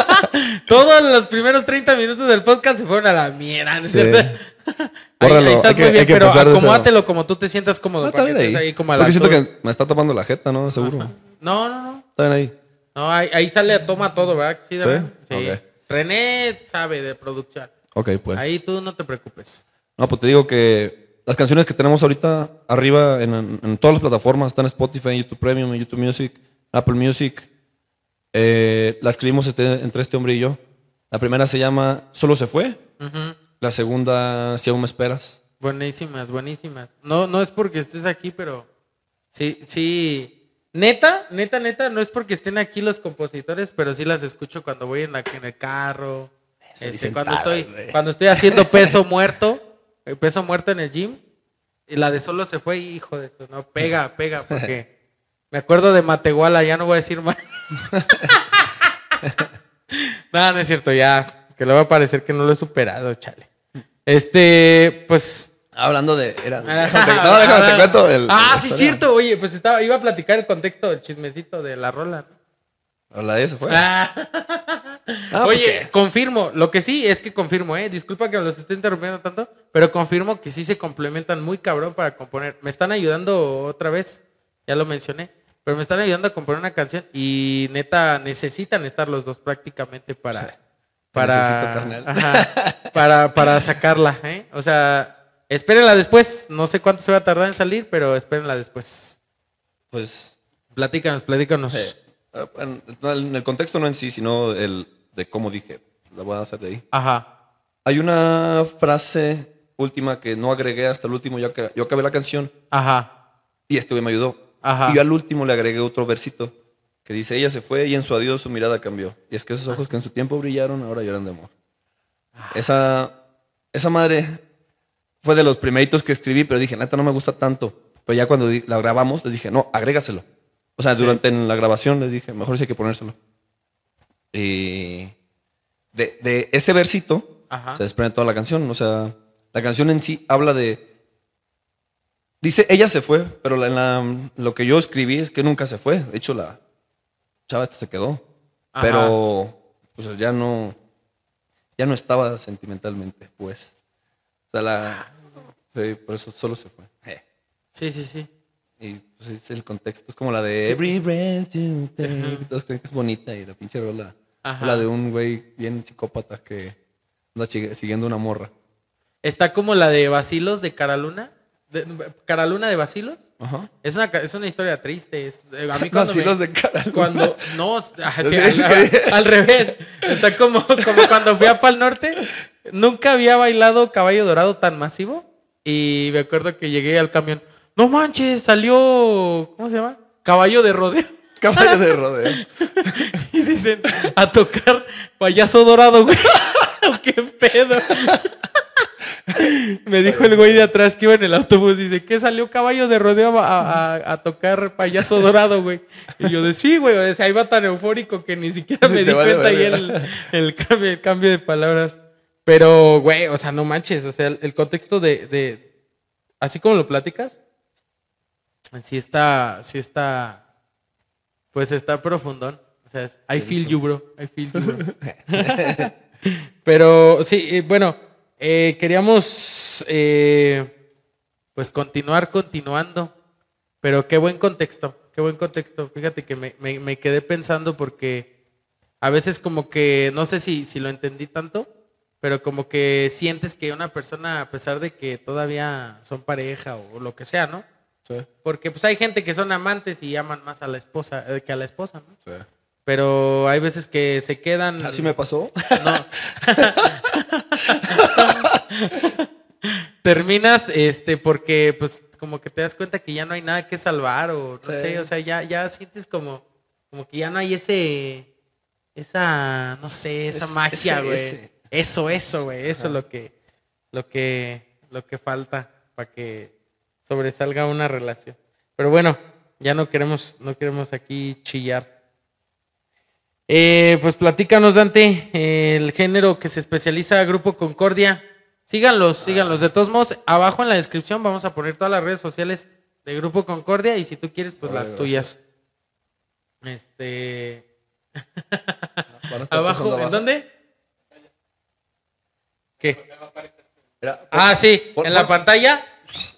Speaker 1: (laughs)
Speaker 2: Todos los primeros 30 minutos del podcast se fueron a la mierda, ¿no es
Speaker 1: Sí.
Speaker 2: cierto? (laughs) Ahí,
Speaker 1: Bórralo,
Speaker 2: ahí estás
Speaker 1: hay que-
Speaker 2: muy bien,
Speaker 1: hay
Speaker 2: pero como tú te sientas cómodo.
Speaker 1: No,
Speaker 2: para que estés
Speaker 1: ahí.
Speaker 2: ahí como a la
Speaker 1: Porque siento que me está tapando la jeta, ¿no? Seguro.
Speaker 2: No, no, no.
Speaker 1: Está bien ahí.
Speaker 2: No, ahí, ahí sale a toma todo, ¿verdad? Sí, de
Speaker 1: ¿Sí?
Speaker 2: verdad. Sí. René sabe de producción.
Speaker 1: Ok, pues.
Speaker 2: Ahí tú no te preocupes.
Speaker 1: No, pues te digo que las canciones que tenemos ahorita arriba en, en- en todas las plataformas, están en Spotify, en YouTube Premium, en YouTube Music, Apple Music. Eh, la escribimos este- entre este hombre y yo. La primera se llama Solo se fue. La segunda, Si aún me esperas.
Speaker 2: Buenísimas, buenísimas. No, no es porque estés aquí, pero sí, sí. Neta, neta, neta, no es porque estén aquí los compositores, pero sí las escucho cuando voy en, la, en el carro. Este,
Speaker 1: dicen
Speaker 2: cuando, estoy, cuando estoy haciendo peso muerto, eh, peso muerto en el gym. Y la de solo se fue, hijo de eso, no, pega, pega, porque me acuerdo de Matehuala, ya no voy a decir más. (laughs) no, no es cierto, ya, que le va a parecer que no lo he superado, chale. Este, pues
Speaker 1: Hablando de. Era,
Speaker 2: no,
Speaker 1: no, déjame te cuento. el-
Speaker 2: ah, sí,
Speaker 1: historia.
Speaker 2: cierto. Oye, pues estaba, iba a platicar el contexto, el chismecito de la rola.
Speaker 1: La de eso fue.
Speaker 2: Ah.
Speaker 1: Ah, pues
Speaker 2: Oye, confirmo. Lo que sí es que confirmo, ¿eh? Disculpa que los esté interrumpiendo tanto, pero confirmo que sí se complementan muy cabrón para componer. Me están ayudando otra vez, ya lo mencioné, pero me están ayudando a componer una canción y neta necesitan estar los dos prácticamente para. Para,
Speaker 1: necesito, carnal.
Speaker 2: Ajá, para, para sacarla, ¿eh? O sea, espérenla después. No sé cuánto se va a tardar en salir, pero espérenla después.
Speaker 1: Pues.
Speaker 2: Platícanos, platícanos.
Speaker 1: eh, ah, en, el contexto no en sí, sino el de cómo dije. La voy a hacer de ahí.
Speaker 2: Ajá.
Speaker 1: Hay una frase última que no agregué hasta el último. Yo, yo acabé la canción
Speaker 2: Ajá.
Speaker 1: y este güey me ayudó.
Speaker 2: Ajá.
Speaker 1: Y yo al último le agregué otro versito que dice: Ella se fue y en su adiós su mirada cambió. Y es que esos ojos que en su tiempo brillaron ahora lloran de amor. Esa, esa madre fue de los primeritos que escribí, pero dije: Neta, no me gusta tanto. Pero ya cuando la grabamos, les dije: No, agrégaselo. O sea, durante la grabación les dije: Mejor sí hay que ponérselo. Y de, de ese versito
Speaker 2: Ajá.
Speaker 1: se desprende toda la canción. O sea, la canción en sí habla de. Dice, ella se fue, pero la- en la- lo que yo escribí es que nunca se fue. De hecho, la chava esta se quedó.
Speaker 2: Ajá.
Speaker 1: Pero pues ya no. Ya no estaba sentimentalmente, pues. O sea, la. Sí, por eso solo se fue. Eh.
Speaker 2: Sí, sí, sí.
Speaker 1: Y pues es el contexto. Es como la de Every breath you take. Todos creen que es bonita y la pinche rola.
Speaker 2: Ajá.
Speaker 1: La de un güey bien psicópata que anda siguiendo una morra.
Speaker 2: Está como la de Basilos de Caraluna. De, Caraluna de Basilos.
Speaker 1: Ajá.
Speaker 2: Es una, es una historia triste. Es, eh, a mí (laughs) cuando
Speaker 1: Vacilos
Speaker 2: me-
Speaker 1: de Caraluna.
Speaker 2: Cuando, no, (laughs) al revés. Está como, como cuando fui a Pal Norte. Nunca había bailado Caballo Dorado tan masivo. Y me acuerdo que llegué al camión. No manches, salió. ¿Cómo se llama? Caballo de rodeo. (laughs)
Speaker 1: Caballo de rodeo. (laughs)
Speaker 2: Y dicen, a tocar payaso dorado, güey. (laughs) ¿Qué pedo? Me dijo el güey de atrás que iba en el autobús, dice, ¿qué salió caballo de rodeo a, a- a tocar payaso dorado, güey? Y yo de sí, güey, o sea, iba tan eufórico que ni siquiera me di
Speaker 1: vale
Speaker 2: cuenta ahí
Speaker 1: verga.
Speaker 2: el, el cambio, el cambio de palabras. Pero, güey, o sea, no manches, o sea, el, el contexto de, de, así como lo platicas, sí está, sí está, pues está profundón. O sea, es, I feel you, bro. I feel you, bro. (laughs) Pero sí, eh, bueno, eh, queríamos eh, pues continuar continuando. Pero qué buen contexto, qué buen contexto. Fíjate que me, me- me quedé pensando porque a veces como que, no sé si, si lo entendí tanto, pero como que sientes que una persona, a pesar de que todavía son pareja o, lo que sea, ¿no?
Speaker 1: Sí.
Speaker 2: Porque pues hay gente que son amantes y aman más a la esposa eh, que a la esposa, ¿no?
Speaker 1: Sí.
Speaker 2: Pero hay veces que se quedan...
Speaker 1: ¿Así me pasó? (laughs)
Speaker 2: No. (laughs) Terminas, este, porque pues como que te das cuenta que ya no hay nada que salvar o no
Speaker 1: Sí.
Speaker 2: sé, o sea, ya, ya sientes como, como que ya no hay ese, esa, no sé, esa
Speaker 1: Es-
Speaker 2: magia, güey. Eso, eso, güey, eso es lo que, lo que, lo que falta para que sobresalga una relación. Pero bueno, ya no queremos, no queremos aquí chillar. Eh, pues platícanos, Dante, eh, el género que se especializa Grupo Concordia. Síganlos, síganlos. De todos modos, abajo en la descripción vamos a poner todas las redes sociales de Grupo Concordia y si tú quieres, pues
Speaker 1: Ay,
Speaker 2: las tuyas. Este. (laughs) (laughs) Abajo, ¿en dónde? Ah, sí, en la pantalla.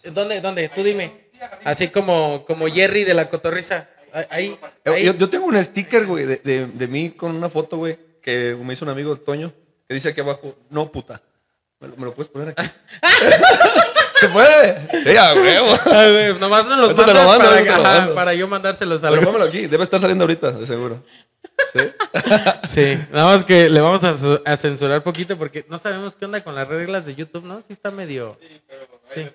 Speaker 2: ¿Dónde? ¿Dónde? Tú dime. Así como, como Jerry de la cotorriza. Ahí. Ahí.
Speaker 1: Yo, yo tengo un sticker, güey, de, de, de mí con una foto, güey, que me hizo un amigo Toño, que dice aquí abajo, no puta. ¿Me lo, me lo puedes poner aquí? (laughs) ¿Se puede? Sí, a huevo. (laughs)
Speaker 2: Nomás me los
Speaker 1: te lo
Speaker 2: mandas
Speaker 1: mando,
Speaker 2: para, para yo mandárselos a
Speaker 1: Pero
Speaker 2: los.
Speaker 1: pónmelo aquí, debe estar saliendo ahorita, de seguro. ¿Sí? (laughs)
Speaker 2: Sí, nada más que le vamos a, a censurar poquito porque no sabemos qué onda con las reglas de YouTube, ¿no? Sí está medio... Sí.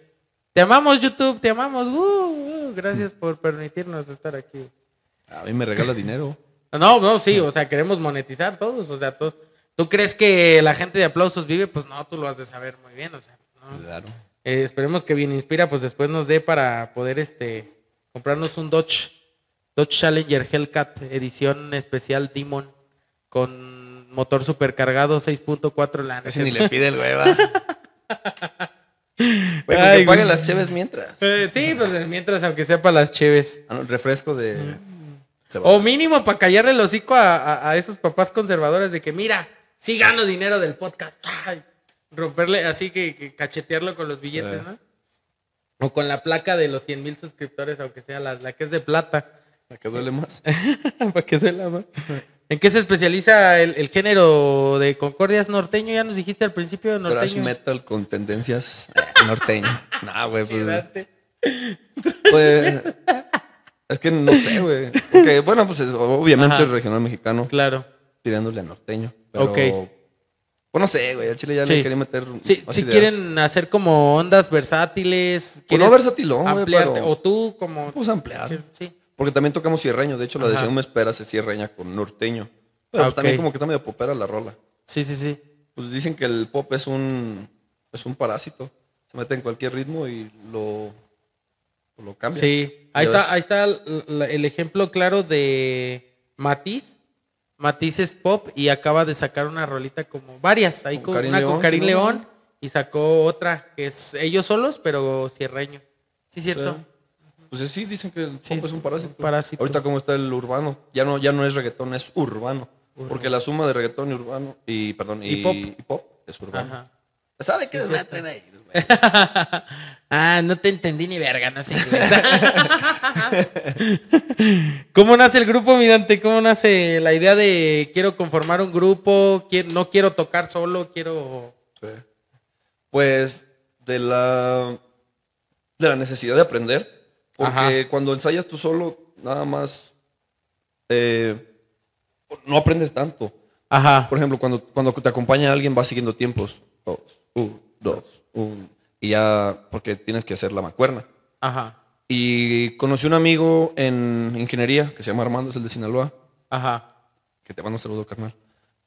Speaker 2: Te amamos YouTube, te amamos. Uh, uh, gracias por permitirnos estar aquí.
Speaker 1: A mí me regala dinero.
Speaker 2: No, no, sí, o sea, queremos monetizar todos, o sea, todos. ¿Tú crees que la gente de aplausos vive? Pues no, tú lo has de saber muy bien, o sea, ¿no?
Speaker 1: Claro.
Speaker 2: Eh, esperemos que Bien Inspira pues después nos dé para poder este comprarnos un Dodge Dodge Challenger Hellcat edición especial Demon con motor supercargado 6.4 la
Speaker 1: Casi ni le pide el güey, va. (laughs) Güey, con
Speaker 2: Ay,
Speaker 1: que paguen las cheves mientras.
Speaker 2: Eh, sí, pues mientras aunque sea para las cheves.
Speaker 1: Ah, no, refresco de...
Speaker 2: O mínimo para callarle el hocico a, a- a esos papás conservadores de que mira, sí gano dinero del podcast. Ay, romperle así que, que cachetearlo con los billetes,
Speaker 1: Sí.
Speaker 2: ¿no? O con la placa de los 100 mil suscriptores, aunque sea la, la que es de plata.
Speaker 1: ¿A qué duele más? (laughs)
Speaker 2: Para que se la ma- ¿En qué se especializa el, el género de Concordias norteño? Ya nos dijiste al principio
Speaker 1: Thrash
Speaker 2: norteño.
Speaker 1: metal con tendencias eh, norteño. Nah, güey, pues... Pues, es que no sé, güey. Porque, bueno, pues es- obviamente
Speaker 2: Ajá.
Speaker 1: es regional mexicano,
Speaker 2: Claro.
Speaker 1: tirándole a norteño. Pero,
Speaker 2: Ok.
Speaker 1: Pues no sé, güey. Al chile ya
Speaker 2: Sí.
Speaker 1: le quería meter.
Speaker 2: Sí,
Speaker 1: más
Speaker 2: si quieren hacer como ondas versátiles.
Speaker 1: Pues no
Speaker 2: ¿quieres
Speaker 1: versatilón, güey, pero-
Speaker 2: O tú como...
Speaker 1: Pues ampliar.
Speaker 2: que- Sí.
Speaker 1: Porque también tocamos cierreño. De hecho, la de me espera se cierreña con norteño. Pero
Speaker 2: Ah,
Speaker 1: pues, también como que está medio popera la rola.
Speaker 2: Sí, sí, sí.
Speaker 1: Pues dicen que el pop es un, es un parásito. Se mete en cualquier ritmo y lo, lo cambia.
Speaker 2: Sí, ahí está,
Speaker 1: ves.
Speaker 2: ahí está el, ejemplo claro de Matiz. Matiz es pop y acaba de sacar una rolita como varias. Ahí
Speaker 1: Con
Speaker 2: una
Speaker 1: León,
Speaker 2: con Karim
Speaker 1: ¿no?
Speaker 2: León y sacó otra que es ellos solos, pero cierreño. Sí, cierto.
Speaker 1: Sí. Pues sí, dicen que el pop
Speaker 2: Sí,
Speaker 1: es un parásito.
Speaker 2: parásito.
Speaker 1: Ahorita como está el urbano, ya no, ya no es reggaetón, es urbano. Porque la suma de reggaetón y urbano y perdón, y,
Speaker 2: Y pop.
Speaker 1: es urbano.
Speaker 2: Ajá.
Speaker 1: ¿Sabe qué desmadre ahí? güey? (laughs)
Speaker 2: ah, no te entendí ni verga, no sé. (laughs) ¿Cómo nace el grupo, mi Dante? ¿Cómo nace la idea de quiero conformar un grupo, quiero- no quiero tocar solo, quiero...
Speaker 1: Sí. Pues de la de la necesidad de aprender. Porque
Speaker 2: Ajá.
Speaker 1: cuando ensayas tú solo, nada más eh, no aprendes tanto.
Speaker 2: Ajá.
Speaker 1: Por ejemplo, cuando, cuando te acompaña alguien, vas siguiendo tiempos. Dos, un, dos, un. Y ya, porque tienes que hacer la macuerna.
Speaker 2: Ajá.
Speaker 1: Y conocí un amigo en ingeniería que se llama Armando, es el de Sinaloa,
Speaker 2: Ajá.
Speaker 1: que te mando un saludo, carnal.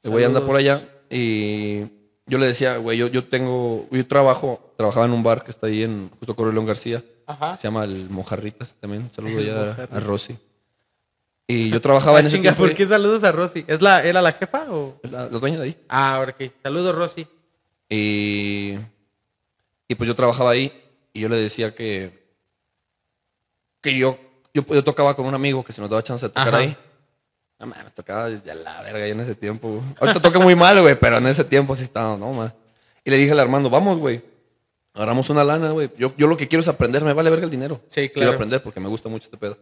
Speaker 1: El güey anda por allá y yo le decía, güey, yo, yo tengo, yo trabajo, trabajaba en un bar que está ahí en justo Correo León García.
Speaker 2: Ajá.
Speaker 1: Se llama el Mojarritas también. Saludo ya a, Rosy. Y yo trabajaba en
Speaker 2: Ah,
Speaker 1: ese
Speaker 2: chinga,
Speaker 1: tiempo.
Speaker 2: ¿por qué saludos a Rosy? ¿Es la, ¿Era la jefa o...?
Speaker 1: La, la dueña de ahí.
Speaker 2: Ah, ok. Saludos, Rosy.
Speaker 1: Y, y pues yo trabajaba ahí y yo le decía que, que yo, yo, yo tocaba con un amigo que se nos daba chance de tocar
Speaker 2: Ajá.
Speaker 1: ahí. No mames, tocaba desde la verga yo en ese tiempo. Ahorita toca muy mal, güey, pero en ese tiempo sí estaba, no, man. Y le dije al Armando, vamos, güey. Agarramos una lana, güey. Yo, yo lo que quiero es aprender, me vale verga el dinero.
Speaker 2: Sí,
Speaker 1: Quiero
Speaker 2: claro.
Speaker 1: aprender porque me gusta mucho este pedo.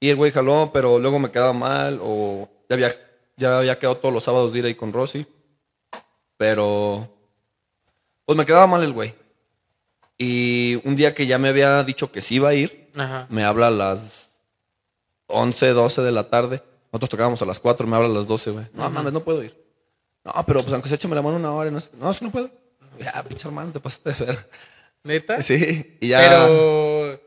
Speaker 1: Y el güey jaló, pero luego me quedaba mal o ya había ya había quedado todos los sábados de ir ahí con Rosy. Pero, pues me quedaba mal el güey. Y un día que ya me había dicho que sí iba a ir,
Speaker 2: Ajá.
Speaker 1: me habla a las 11, 12 de la tarde. Nosotros tocábamos a las 4, me habla a las 12, güey. No, mames, no puedo ir. No, pero pues aunque se échame la mano una hora. y No, sé- no, es que no puedo. Ya, pinche hermano, te pasaste de ver.
Speaker 2: ¿Neta?
Speaker 1: Sí, y ya.
Speaker 2: Pero.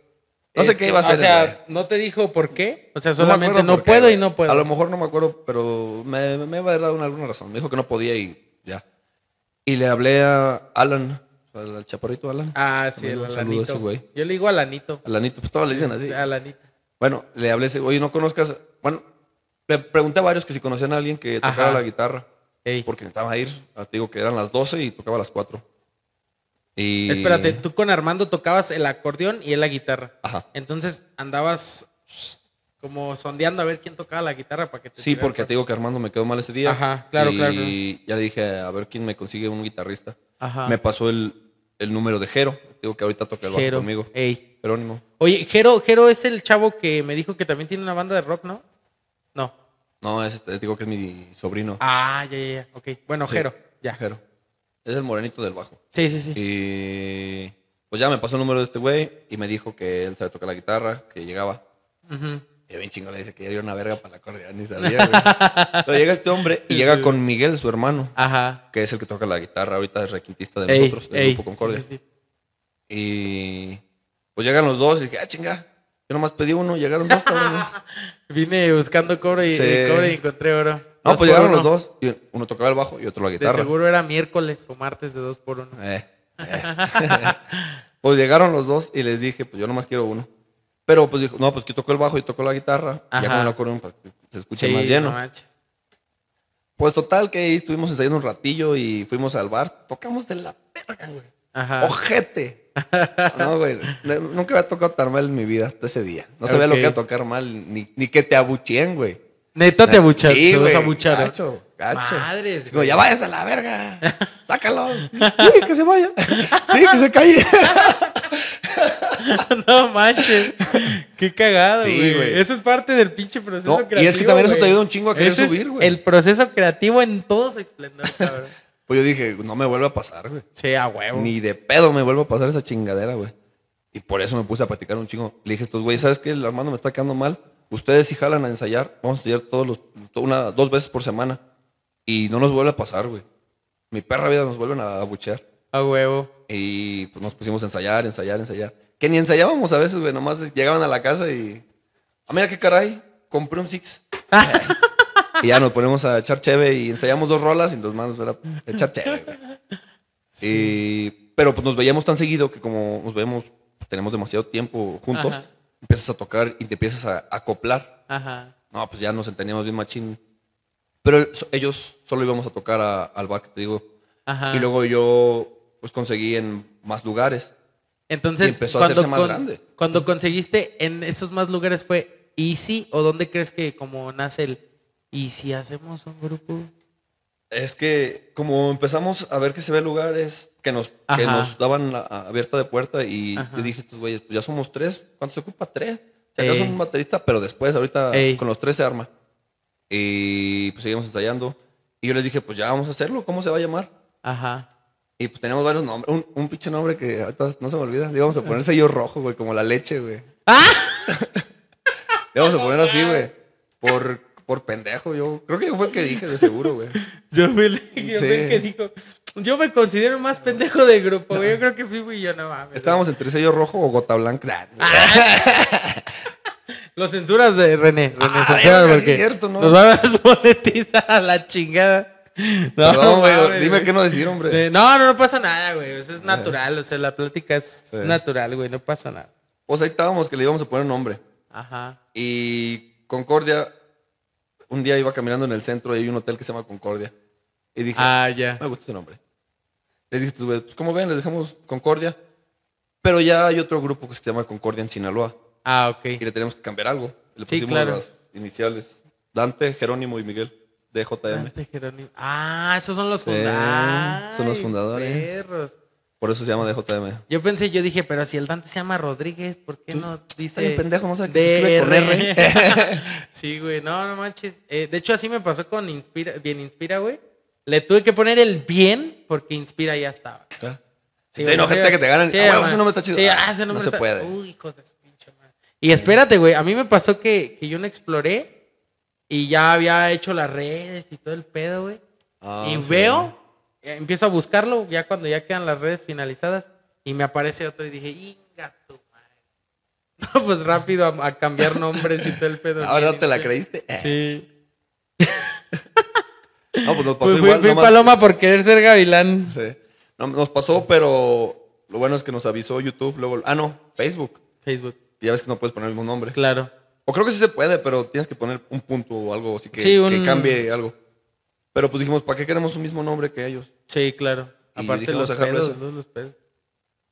Speaker 1: No sé
Speaker 2: este,
Speaker 1: qué iba a hacer
Speaker 2: O sea,
Speaker 1: güey.
Speaker 2: ¿no te dijo por qué? O sea, solamente no,
Speaker 1: qué,
Speaker 2: puedo y no puedo.
Speaker 1: A lo mejor no me acuerdo, pero me, me iba a dar una- alguna razón. Me dijo que no podía y ya. Y le hablé a Alan, al, chaparrito Alan.
Speaker 2: Ah, sí, el Alanito.
Speaker 1: güey.
Speaker 2: Yo le digo Alanito.
Speaker 1: Alanito, pues todos le dicen así.
Speaker 2: Alanito.
Speaker 1: Bueno, le hablé, ese, oye, ¿no conozcas? Bueno, le pregunté a varios que si conocían a alguien que tocara
Speaker 2: Ajá.
Speaker 1: la guitarra.
Speaker 2: Ey.
Speaker 1: Porque necesitaba ir. Ah, Te digo que eran las 12 y tocaba a las 4. Y...
Speaker 2: Espérate, tú con Armando tocabas el acordeón y él la guitarra.
Speaker 1: Ajá.
Speaker 2: Entonces andabas como sondeando a ver quién tocaba la guitarra para que te
Speaker 1: Sí, porque te digo que Armando me quedó mal ese día.
Speaker 2: Ajá, claro,
Speaker 1: y
Speaker 2: claro,
Speaker 1: ya le dije a ver quién me consigue un guitarrista.
Speaker 2: Ajá.
Speaker 1: Me pasó el, el número de Jero. Te digo que ahorita toca el bajo conmigo.
Speaker 2: Ey.
Speaker 1: Jerónimo.
Speaker 2: Oye, Jero, Jero es el chavo que me dijo que también tiene una banda de rock, ¿no? No.
Speaker 1: Ese te digo que es mi sobrino.
Speaker 2: Ah, ya, ya, ya. Ok. Bueno,
Speaker 1: Sí,
Speaker 2: Jero, ya.
Speaker 1: Jero. Es el morenito del bajo.
Speaker 2: Sí, sí, sí.
Speaker 1: Y pues ya me pasó el número de este güey y me dijo que él sabe tocar la guitarra, que llegaba.
Speaker 2: Ujú.
Speaker 1: Y bien chingón le dice que ya era una verga para la acordeón, ni sabía, güey. (laughs) Pero llega este hombre y llega con Miguel, su hermano,
Speaker 2: Ajá.
Speaker 1: que es el que toca la guitarra, ahorita es requintista de
Speaker 2: Ey,
Speaker 1: nosotros, del
Speaker 2: ey.
Speaker 1: grupo Concordia.
Speaker 2: Sí, sí, sí.
Speaker 1: Y pues llegan los dos y dije, ah, chinga, yo nomás pedí uno, llegaron dos cabrones. (laughs)
Speaker 2: Vine buscando cobre y,
Speaker 1: Sí.
Speaker 2: cobre y encontré oro.
Speaker 1: No,
Speaker 2: Dos
Speaker 1: pues llegaron
Speaker 2: uno.
Speaker 1: los dos. Y uno tocaba el bajo y otro la
Speaker 2: De
Speaker 1: guitarra.
Speaker 2: seguro era miércoles o martes de dos por uno.
Speaker 1: Eh, eh. (laughs) pues llegaron los dos y les dije, pues yo nomás quiero uno. Pero pues dijo, no, pues que tocó el bajo y tocó la guitarra. Y
Speaker 2: Ajá.
Speaker 1: ya con el acordeón que se escuche
Speaker 2: Sí,
Speaker 1: más lleno.
Speaker 2: no manches.
Speaker 1: Pues total que ahí estuvimos ensayando un ratillo y fuimos al bar. Tocamos de la verga, güey.
Speaker 2: Ajá.
Speaker 1: Ojete. No, güey. Nunca había tocado tan mal en mi vida hasta ese día. No sabía lo que era tocar mal, ni, ni que te abucheen, güey.
Speaker 2: Neta te abuchas,
Speaker 1: Sí,
Speaker 2: te vas a abuchar. ¿eh?
Speaker 1: Gacho, gacho.
Speaker 2: Madres,
Speaker 1: Digo, ya vayas a la verga. Sácalos. Sí, que se vaya. Sí, que se calle. (laughs)
Speaker 2: no manches. Qué cagado, güey. Eso es parte del pinche proceso
Speaker 1: No, y es
Speaker 2: creativo.
Speaker 1: que también eso te ayuda un chingo a querer
Speaker 2: Ese
Speaker 1: subir, güey.
Speaker 2: El proceso creativo en todo su esplendor, cabrón.
Speaker 1: Pues yo dije, no me vuelve a pasar, güey.
Speaker 2: Sí, a huevo.
Speaker 1: Ni de pedo me vuelve a pasar esa chingadera, güey. Y por eso me puse a platicar un chingo. Le dije estos güeyes, ¿sabes qué? El Armando me está quedando mal. Ustedes si jalan a ensayar. Vamos a ensayar todos los, una, dos veces por semana. Y no nos vuelve a pasar, güey. Mi perra vida nos vuelven a abuchear.
Speaker 2: A huevo.
Speaker 1: Y pues nos pusimos a ensayar, ensayar, ensayar. Que ni ensayábamos a veces, güey. Nomás llegaban a la casa y. Ah, mira qué caray. Compré un Six. (laughs) y ya nos ponemos a echar cheve y ensayamos dos rolas y los manos era echar cheve. Y, pero pues nos veíamos tan seguido que como nos vemos, tenemos demasiado tiempo juntos,
Speaker 2: Ajá.
Speaker 1: empiezas a tocar y te empiezas a acoplar.
Speaker 2: Ajá.
Speaker 1: No, pues ya nos entendíamos bien machín. Pero ellos solo íbamos a tocar a- al bar que te digo.
Speaker 2: Ajá.
Speaker 1: Y luego yo pues conseguí en más lugares.
Speaker 2: Entonces,
Speaker 1: y empezó a hacerse más
Speaker 2: con-
Speaker 1: grande.
Speaker 2: cuando conseguiste en esos más lugares fue Easy o dónde crees que como nace el ¿y si hacemos un grupo?
Speaker 1: Es que como empezamos a ver que se ve lugares que nos, que nos daban la abierta de puerta y
Speaker 2: Ajá.
Speaker 1: yo dije, estos güeyes, pues ya somos tres. ¿Cuánto se ocupa? Tres. Acaso
Speaker 2: Ey.
Speaker 1: un baterista, pero después, ahorita
Speaker 2: Ey.
Speaker 1: con los tres se arma. Y pues seguimos ensayando. Y yo les dije, pues ya vamos a hacerlo. ¿Cómo se va a llamar?
Speaker 2: Ajá.
Speaker 1: Y pues teníamos varios nombres. Un, un pinche nombre que ahorita no se me olvida. Le íbamos a poner sello rojo, güey, como la leche, güey. (laughs)
Speaker 2: ¡Ah! (laughs)
Speaker 1: Le íbamos a poner así, güey. (laughs) Por, por pendejo, yo. Creo que yo fue el que dije, de seguro, güey. (laughs)
Speaker 2: Yo fui el, yo
Speaker 1: Sí.
Speaker 2: el que dijo, yo me considero más pendejo del grupo, güey. Yo creo que fui y yo no mames.
Speaker 1: Estábamos entre sello rojo o gota blanca. (laughs)
Speaker 2: Los censuras de René. René,
Speaker 1: Ah,
Speaker 2: censura
Speaker 1: verga, sí
Speaker 2: porque
Speaker 1: es cierto, ¿no?
Speaker 2: nos van a desmonetizar a la chingada. No,
Speaker 1: Perdón, güey.
Speaker 2: mames,
Speaker 1: Dime
Speaker 2: güey.
Speaker 1: qué no decir, hombre.
Speaker 2: No, no, no pasa nada, güey. Eso es natural. O sea, la plática es, es
Speaker 1: Sí.
Speaker 2: natural, güey. No pasa nada.
Speaker 1: Pues ahí estábamos que le íbamos a poner nombre.
Speaker 2: Ajá.
Speaker 1: Y Concordia, un día iba caminando en el centro y hay un hotel que se llama Concordia. Y dije,
Speaker 2: Ah, ya.
Speaker 1: me gusta ese nombre. Les dije, pues como ven, les dejamos Concordia. Pero ya hay otro grupo que se llama Concordia en Sinaloa.
Speaker 2: Ah, ok.
Speaker 1: Y le tenemos que cambiar algo. Le
Speaker 2: Sí,
Speaker 1: pusimos
Speaker 2: claro.
Speaker 1: las iniciales. Dante, Jerónimo y Miguel. DJM.
Speaker 2: Dante Jerónimo. Ah, esos son los
Speaker 1: Sí,
Speaker 2: fundadores.
Speaker 1: son los fundadores.
Speaker 2: Perros.
Speaker 1: Por eso se llama DJM.
Speaker 2: Yo pensé, yo dije, pero si el Dante se llama Rodríguez, ¿por qué no dice.
Speaker 1: bien pendejo, no sabe que se con
Speaker 2: DR? (laughs) (laughs) sí, güey, no, no manches. Eh, de hecho, así me pasó con Inspira, Bien Inspira, güey. Le tuve que poner el bien porque Inspira ya estaba.
Speaker 1: ¿Ah?
Speaker 2: Sí, güey,
Speaker 1: no, gente que te ganan.
Speaker 2: sí,
Speaker 1: ah, ese nombre está chido.
Speaker 2: Sí,
Speaker 1: Ah,
Speaker 2: ah, ese nombre
Speaker 1: no se puede.
Speaker 2: Uy, hijos de pinche madre. Y espérate, güey, a mí me pasó que, que yo no exploré y ya había hecho las redes y todo el pedo, güey.
Speaker 1: Ah,
Speaker 2: y
Speaker 1: sí.
Speaker 2: veo, empiezo a buscarlo ya cuando ya quedan las redes finalizadas y me aparece otro y dije, inga tu madre. (laughs) No, pues rápido a, a cambiar nombres y todo el pedo.
Speaker 1: Ahora te la creíste. Eh. (laughs)
Speaker 2: Sí.
Speaker 1: No, pues nos pasó
Speaker 2: Pues fui,
Speaker 1: igual.
Speaker 2: fui
Speaker 1: nomás-
Speaker 2: paloma por querer ser gavilán.
Speaker 1: Sí. No, nos pasó, pero lo bueno es que nos avisó YouTube. Luego, ah, no, Facebook.
Speaker 2: Facebook,
Speaker 1: ya ves que no puedes poner el mismo nombre.
Speaker 2: claro.
Speaker 1: O creo que sí se puede, pero tienes que poner un punto o algo así que,
Speaker 2: Sí, un-
Speaker 1: que cambie algo. Pero pues dijimos, ¿para qué queremos un mismo nombre que ellos?
Speaker 2: Sí, claro.
Speaker 1: Y
Speaker 2: Aparte
Speaker 1: dijimos
Speaker 2: los pedos. ¿no? los pedos.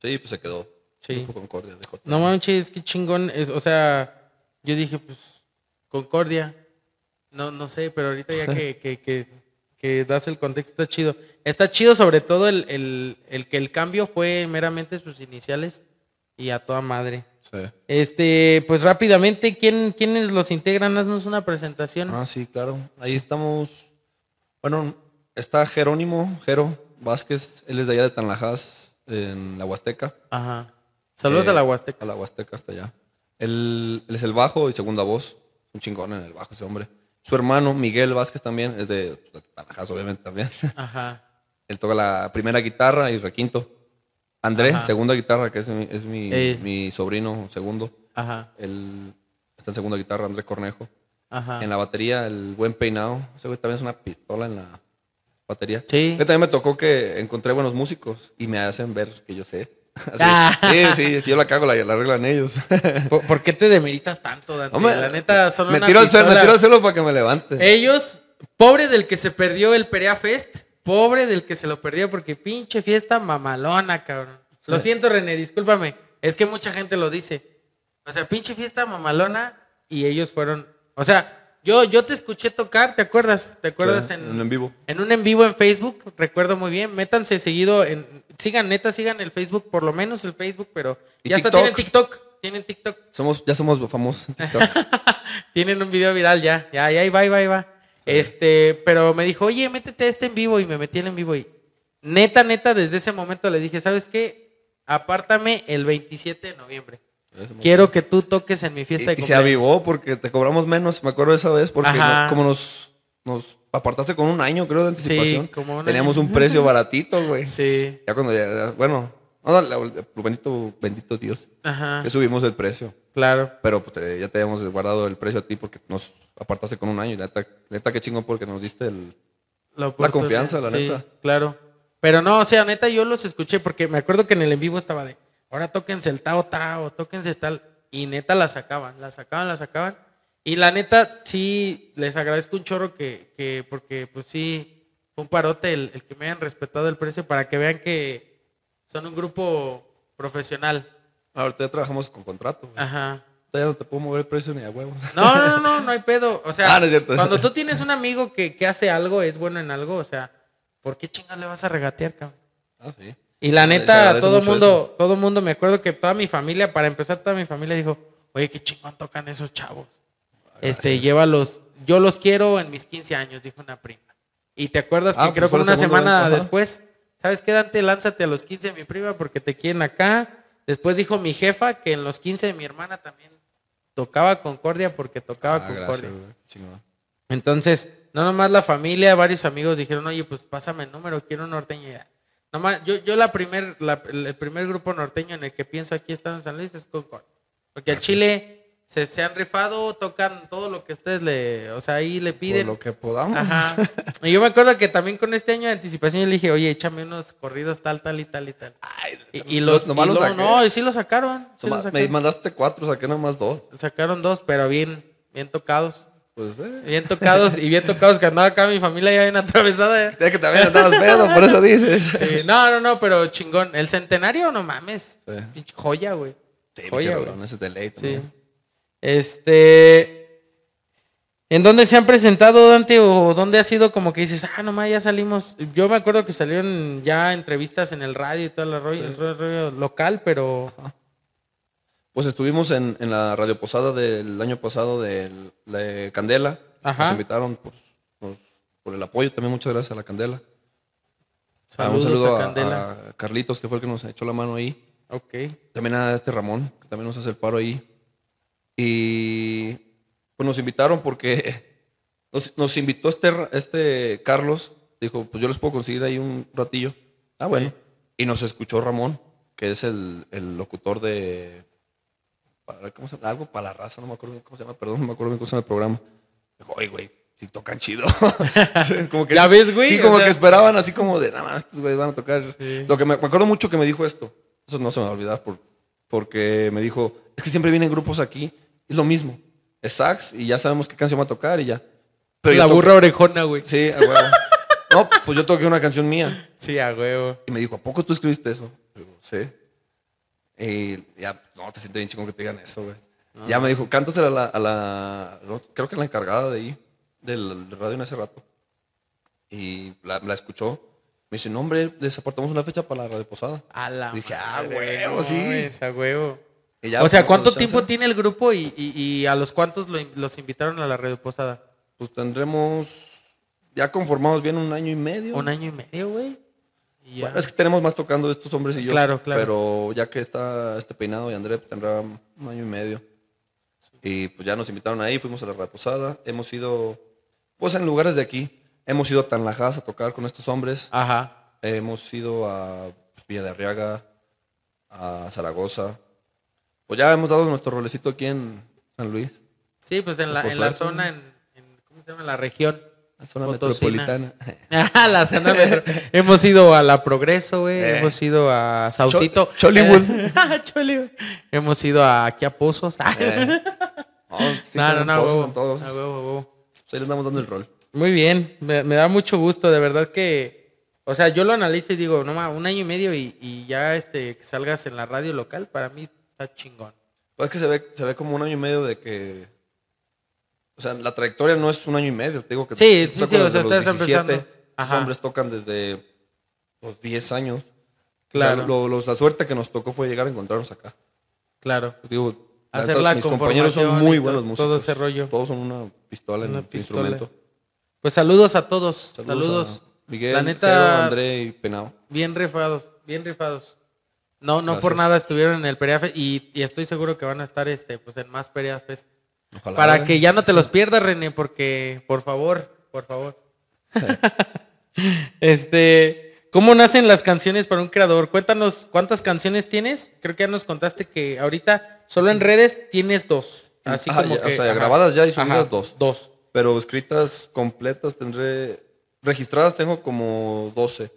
Speaker 1: Sí, pues se quedó.
Speaker 2: Sí.
Speaker 1: Grupo Concordia de J.
Speaker 2: No manches, qué chingón. Es, o sea, yo dije, pues, Concordia. No, no sé, pero ahorita ya que, que, que, que das el contexto, está chido. Está chido sobre todo el, el, el que el cambio fue meramente sus iniciales y a toda madre.
Speaker 1: Sí.
Speaker 2: Este, pues rápidamente, ¿quién, ¿quiénes los integran? Haznos una presentación.
Speaker 1: Ah, sí, claro. Ahí estamos. Bueno, está Jerónimo, Jero Vázquez. Él es de allá de Tanlajas, en la Huasteca.
Speaker 2: Ajá. Saludos
Speaker 1: Eh,
Speaker 2: a la Huasteca.
Speaker 1: A la Huasteca hasta allá. Él, él es el bajo y segunda voz. Un chingón en el bajo ese hombre. Su hermano, Miguel Vázquez, también es de, pues, de Tanlajas, obviamente también. (laughs)
Speaker 2: Ajá.
Speaker 1: Él toca la primera guitarra y requinto. André,
Speaker 2: Ajá.
Speaker 1: segunda guitarra, que es mi, es mi,
Speaker 2: Eh.
Speaker 1: mi sobrino segundo.
Speaker 2: Ajá.
Speaker 1: Él está en segunda guitarra, André Cornejo.
Speaker 2: Ajá.
Speaker 1: En la batería, el buen peinado. Ese güey también es una pistola en la batería.
Speaker 2: Sí.
Speaker 1: Que también me tocó que encontré buenos músicos y me hacen ver que yo sé. (laughs) Así,
Speaker 2: Ah.
Speaker 1: Sí, sí, si yo la cago, la, la arreglan ellos. (laughs)
Speaker 2: ¿Por, por qué te demeritas tanto, Dante?
Speaker 1: Hombre,
Speaker 2: la neta, son
Speaker 1: me
Speaker 2: una
Speaker 1: tiro al me tiro al suelo para que me levante.
Speaker 2: Ellos, pobre del que se perdió el Perea Fest, pobre del que se lo perdió porque pinche fiesta mamalona, cabrón. Lo siento, René, discúlpame. Es que mucha gente lo dice. O sea, pinche fiesta mamalona y ellos fueron, o sea, yo, yo te escuché tocar, ¿te acuerdas? ¿Te acuerdas
Speaker 1: Sí,
Speaker 2: en,
Speaker 1: en en vivo.
Speaker 2: en un en vivo en Facebook? Recuerdo muy bien. Métanse seguido en, sigan neta, sigan el Facebook, por lo menos el Facebook, pero ya hasta tienen TikTok, tienen TikTok.
Speaker 1: Somos, ya somos famosos en TikTok. (laughs)
Speaker 2: Tienen un video viral ya, ya, ya, ahí va, ahí va, ahí va. Este, pero me dijo, oye, métete a este en vivo y me metí el en vivo y neta, neta, desde ese momento le dije, ¿sabes qué? Apártame el 27 de noviembre. Quiero que tú toques en mi fiesta
Speaker 1: y,
Speaker 2: de
Speaker 1: y se avivó porque te cobramos menos, me acuerdo de esa vez, porque no- como nos, nos apartaste con un año, creo, de anticipación.
Speaker 2: como un
Speaker 1: Teníamos
Speaker 2: año.
Speaker 1: un precio baratito, güey.
Speaker 2: Sí,
Speaker 1: Ya cuando ya, bueno, no, la- la- bendito, bendito Dios,
Speaker 2: ajá,
Speaker 1: que subimos el precio.
Speaker 2: claro.
Speaker 1: Pero pues, te- ya te habíamos guardado el precio a ti porque nos apartaste con un año. Y neta, neta qué chingón porque nos diste el...
Speaker 2: oportunidad.
Speaker 1: confianza, la
Speaker 2: Sí,
Speaker 1: neta.
Speaker 2: Claro. Pero no, o sea, neta, yo los escuché porque me acuerdo que en el en vivo estaba de, ahora tóquense el Tao Tao, tóquense tal. Y neta la sacaban, la sacaban, la sacaban. Y la neta, sí, les agradezco un chorro que, que porque pues sí, fue un parote el, el que me hayan respetado el precio para que vean que son un grupo profesional.
Speaker 1: Ahorita ya trabajamos con contrato. güey.
Speaker 2: Ajá.
Speaker 1: Ya no te puedo mover el precio ni a huevos.
Speaker 2: No, no, no, no, no hay pedo. O sea, (laughs)
Speaker 1: Ah, no es cierto.
Speaker 2: cuando tú tienes un amigo que, que hace algo, es bueno en algo, o sea, ¿por qué chingas le vas a regatear, cabrón?
Speaker 1: Ah, sí.
Speaker 2: Y la
Speaker 1: Se
Speaker 2: neta, todo mundo, todo mundo, me acuerdo que toda mi familia, para empezar, toda mi familia dijo, oye, qué chingón tocan esos chavos. Este, llévalos, yo los quiero en mis 15 años, dijo una prima. Y te acuerdas que
Speaker 1: Ah, pues
Speaker 2: creo que una semana después, ¿sabes qué, Dante? Lánzate a los 15 de mi prima porque te quieren acá. Después dijo mi jefa que en los 15 de mi hermana también tocaba Concordia porque tocaba
Speaker 1: Ah,
Speaker 2: Concordia.
Speaker 1: gracias.
Speaker 2: Entonces, no nomás la familia, varios amigos dijeron, oye, pues pásame el número, quiero un norteño ya. Nomás, yo, yo la primer, la- el primer grupo norteño en el que pienso aquí está en San Luis es Concord. Porque al Chile se, se han rifado, tocan todo lo que ustedes le, o sea, ahí le
Speaker 1: Por
Speaker 2: piden.
Speaker 1: lo que podamos.
Speaker 2: Ajá. Y yo me acuerdo que también con este año de anticipación yo le dije, oye, échame unos corridos tal, tal y tal y tal. Y, y los,
Speaker 1: nomás
Speaker 2: y
Speaker 1: los
Speaker 2: luego, no, y sí lo sacaron. sí
Speaker 1: Nomás- me
Speaker 2: sacaron.
Speaker 1: mandaste cuatro, saqué nomás dos.
Speaker 2: Sacaron dos, pero bien, bien tocados.
Speaker 1: Pues, eh.
Speaker 2: Bien tocados y bien tocados que andaba acá mi familia ya bien atravesada.
Speaker 1: Ya que también andabas pedo, por eso dices.
Speaker 2: Sí, no, no, no, pero chingón. El centenario, no mames.
Speaker 1: Sí.
Speaker 2: Pinche joya, güey.
Speaker 1: Sí,
Speaker 2: joya, güey.
Speaker 1: ese es de ley
Speaker 2: Sí. Este. ¿En dónde se han presentado, Dante? ¿O dónde ha sido como que dices, ah, nomás ya salimos? Yo me acuerdo que salieron ya entrevistas en el radio y todo el rollo, el rollo local, pero...
Speaker 1: Pues estuvimos en, en la radio posada del año pasado de, de Candela.
Speaker 2: Ajá.
Speaker 1: Nos invitaron por, por- por el apoyo. También muchas gracias a la Candela. Ah,
Speaker 2: Saludos
Speaker 1: un saludo
Speaker 2: a Candela.
Speaker 1: a Carlitos, que fue el que nos echó la mano ahí.
Speaker 2: Ok.
Speaker 1: También a este Ramón, que también nos hace el paro ahí. Y pues nos invitaron porque (laughs) nos, nos invitó este, este Carlos. Dijo, pues yo les puedo conseguir ahí un ratillo. Ah, bueno. Y nos escuchó Ramón, que es el, el locutor de... para- ¿Cómo se llama? Algo para la raza, no me acuerdo bien cómo se llama, perdón, no me acuerdo bien cómo se llama el programa. Dijo, oye, güey, si tocan chido. (laughs) como que (laughs)
Speaker 2: ¿Ya ves, güey?
Speaker 1: Sí,
Speaker 2: O
Speaker 1: como
Speaker 2: sea-
Speaker 1: que esperaban así como de, nada más, estos güeyes van a tocar.
Speaker 2: Sí.
Speaker 1: Lo que me, me acuerdo mucho que me dijo esto, eso no se me va a olvidar, por, porque me dijo, es que siempre vienen grupos aquí, es lo mismo, es sax y ya sabemos qué canción va a tocar y ya. Pero
Speaker 2: la burra orejona, güey.
Speaker 1: Sí, a huevo. no, pues yo toqué una canción mía (laughs)
Speaker 2: Sí, a huevo.
Speaker 1: y me dijo, ¿a poco tú escribiste eso? Digo, sí. Y ya, no, te sientes bien chingón que te digan eso, güey. Ya me dijo, cántasela a la, a la- no, creo que la encargada de ahí, del radio en ese rato. Y la, la escuchó. Me dice, no, hombre, les apartamos una fecha para la radio posada.
Speaker 2: A la
Speaker 1: Dije, ah, huevo,
Speaker 2: no
Speaker 1: sí.
Speaker 2: mames, a huevo.
Speaker 1: Y ya,
Speaker 2: o sea,
Speaker 1: pues,
Speaker 2: ¿cuánto tiempo tiene el grupo y, y- y a los cuántos lo- los invitaron a la radio posada?
Speaker 1: Pues tendremos ya conformados bien un año y medio.
Speaker 2: Un año y medio, güey.
Speaker 1: Bueno, es que tenemos más tocando estos hombres y yo.
Speaker 2: Claro, claro.
Speaker 1: Pero ya que está este peinado y André tendrá un año y medio. Y pues ya nos invitaron ahí, fuimos a la reposada. Hemos ido, pues en lugares de aquí. Hemos ido a Tanlajas a tocar con estos hombres.
Speaker 2: Ajá.
Speaker 1: Hemos ido a pues, Villa de Arriaga, a Zaragoza. Pues ya hemos dado nuestro rolecito aquí en San Luis,
Speaker 2: Sí, pues en la, en la zona, en, en- ¿cómo se llama? En la región.
Speaker 1: La zona
Speaker 2: Potosina.
Speaker 1: metropolitana. (laughs)
Speaker 2: Ah, la zona metro- (laughs) Hemos ido a La Progreso, güey.
Speaker 1: Eh.
Speaker 2: Hemos ido a Saucito.
Speaker 1: Cho- Chollywood.
Speaker 2: Eh, (laughs) Chollywood. Hemos ido a, aquí a Pozos.
Speaker 1: Eh. No, sí,
Speaker 2: no, no,
Speaker 1: todos,
Speaker 2: huevo,
Speaker 1: todos.
Speaker 2: a huevo, a huevo.
Speaker 1: Pues ahí les damos dando el rol.
Speaker 2: Muy bien, me, me da mucho gusto, de verdad que, o sea, yo lo analizo y digo, no ma, un año y medio y, y ya este que salgas en la radio local, para mí está chingón.
Speaker 1: Pues es que se ve, se ve como un año y medio de que. O sea, la trayectoria no es un año y medio. Te digo que
Speaker 2: Sí, sí, sí, o sea,
Speaker 1: los
Speaker 2: estás empezando. Ajá.
Speaker 1: hombres tocan desde los 10 años.
Speaker 2: Claro.
Speaker 1: O sea, lo- los- la suerte que nos tocó fue llegar a encontrarnos acá.
Speaker 2: Claro.
Speaker 1: Digo,
Speaker 2: Hacer la
Speaker 1: mis compañeros son muy buenos músicos.
Speaker 2: todo ese rollo.
Speaker 1: Todos son una pistola en
Speaker 2: Una
Speaker 1: el
Speaker 2: pistola.
Speaker 1: instrumento.
Speaker 2: Pues saludos a todos, saludos.
Speaker 1: a Miguel,
Speaker 2: la neta,
Speaker 1: André y Penao.
Speaker 2: bien rifados, bien rifados. No, no por
Speaker 1: Gracias.
Speaker 2: nada estuvieron en el Perea Fest y, y estoy seguro que van a estar este, pues en más Perea Fest.
Speaker 1: Ojalá.
Speaker 2: Para que ya no te los pierdas, René, porque, por favor, por favor. (laughs) este, ¿cómo nacen las canciones para un creador? Cuéntanos cuántas canciones tienes. Creo que ya nos contaste que ahorita solo en redes tienes dos. Así
Speaker 1: Ajá,
Speaker 2: como
Speaker 1: ya, o
Speaker 2: que.
Speaker 1: sea, grabadas ya y subidas
Speaker 2: Ajá,
Speaker 1: dos.
Speaker 2: Dos.
Speaker 1: Pero escritas completas tendré. Registradas tengo como 12.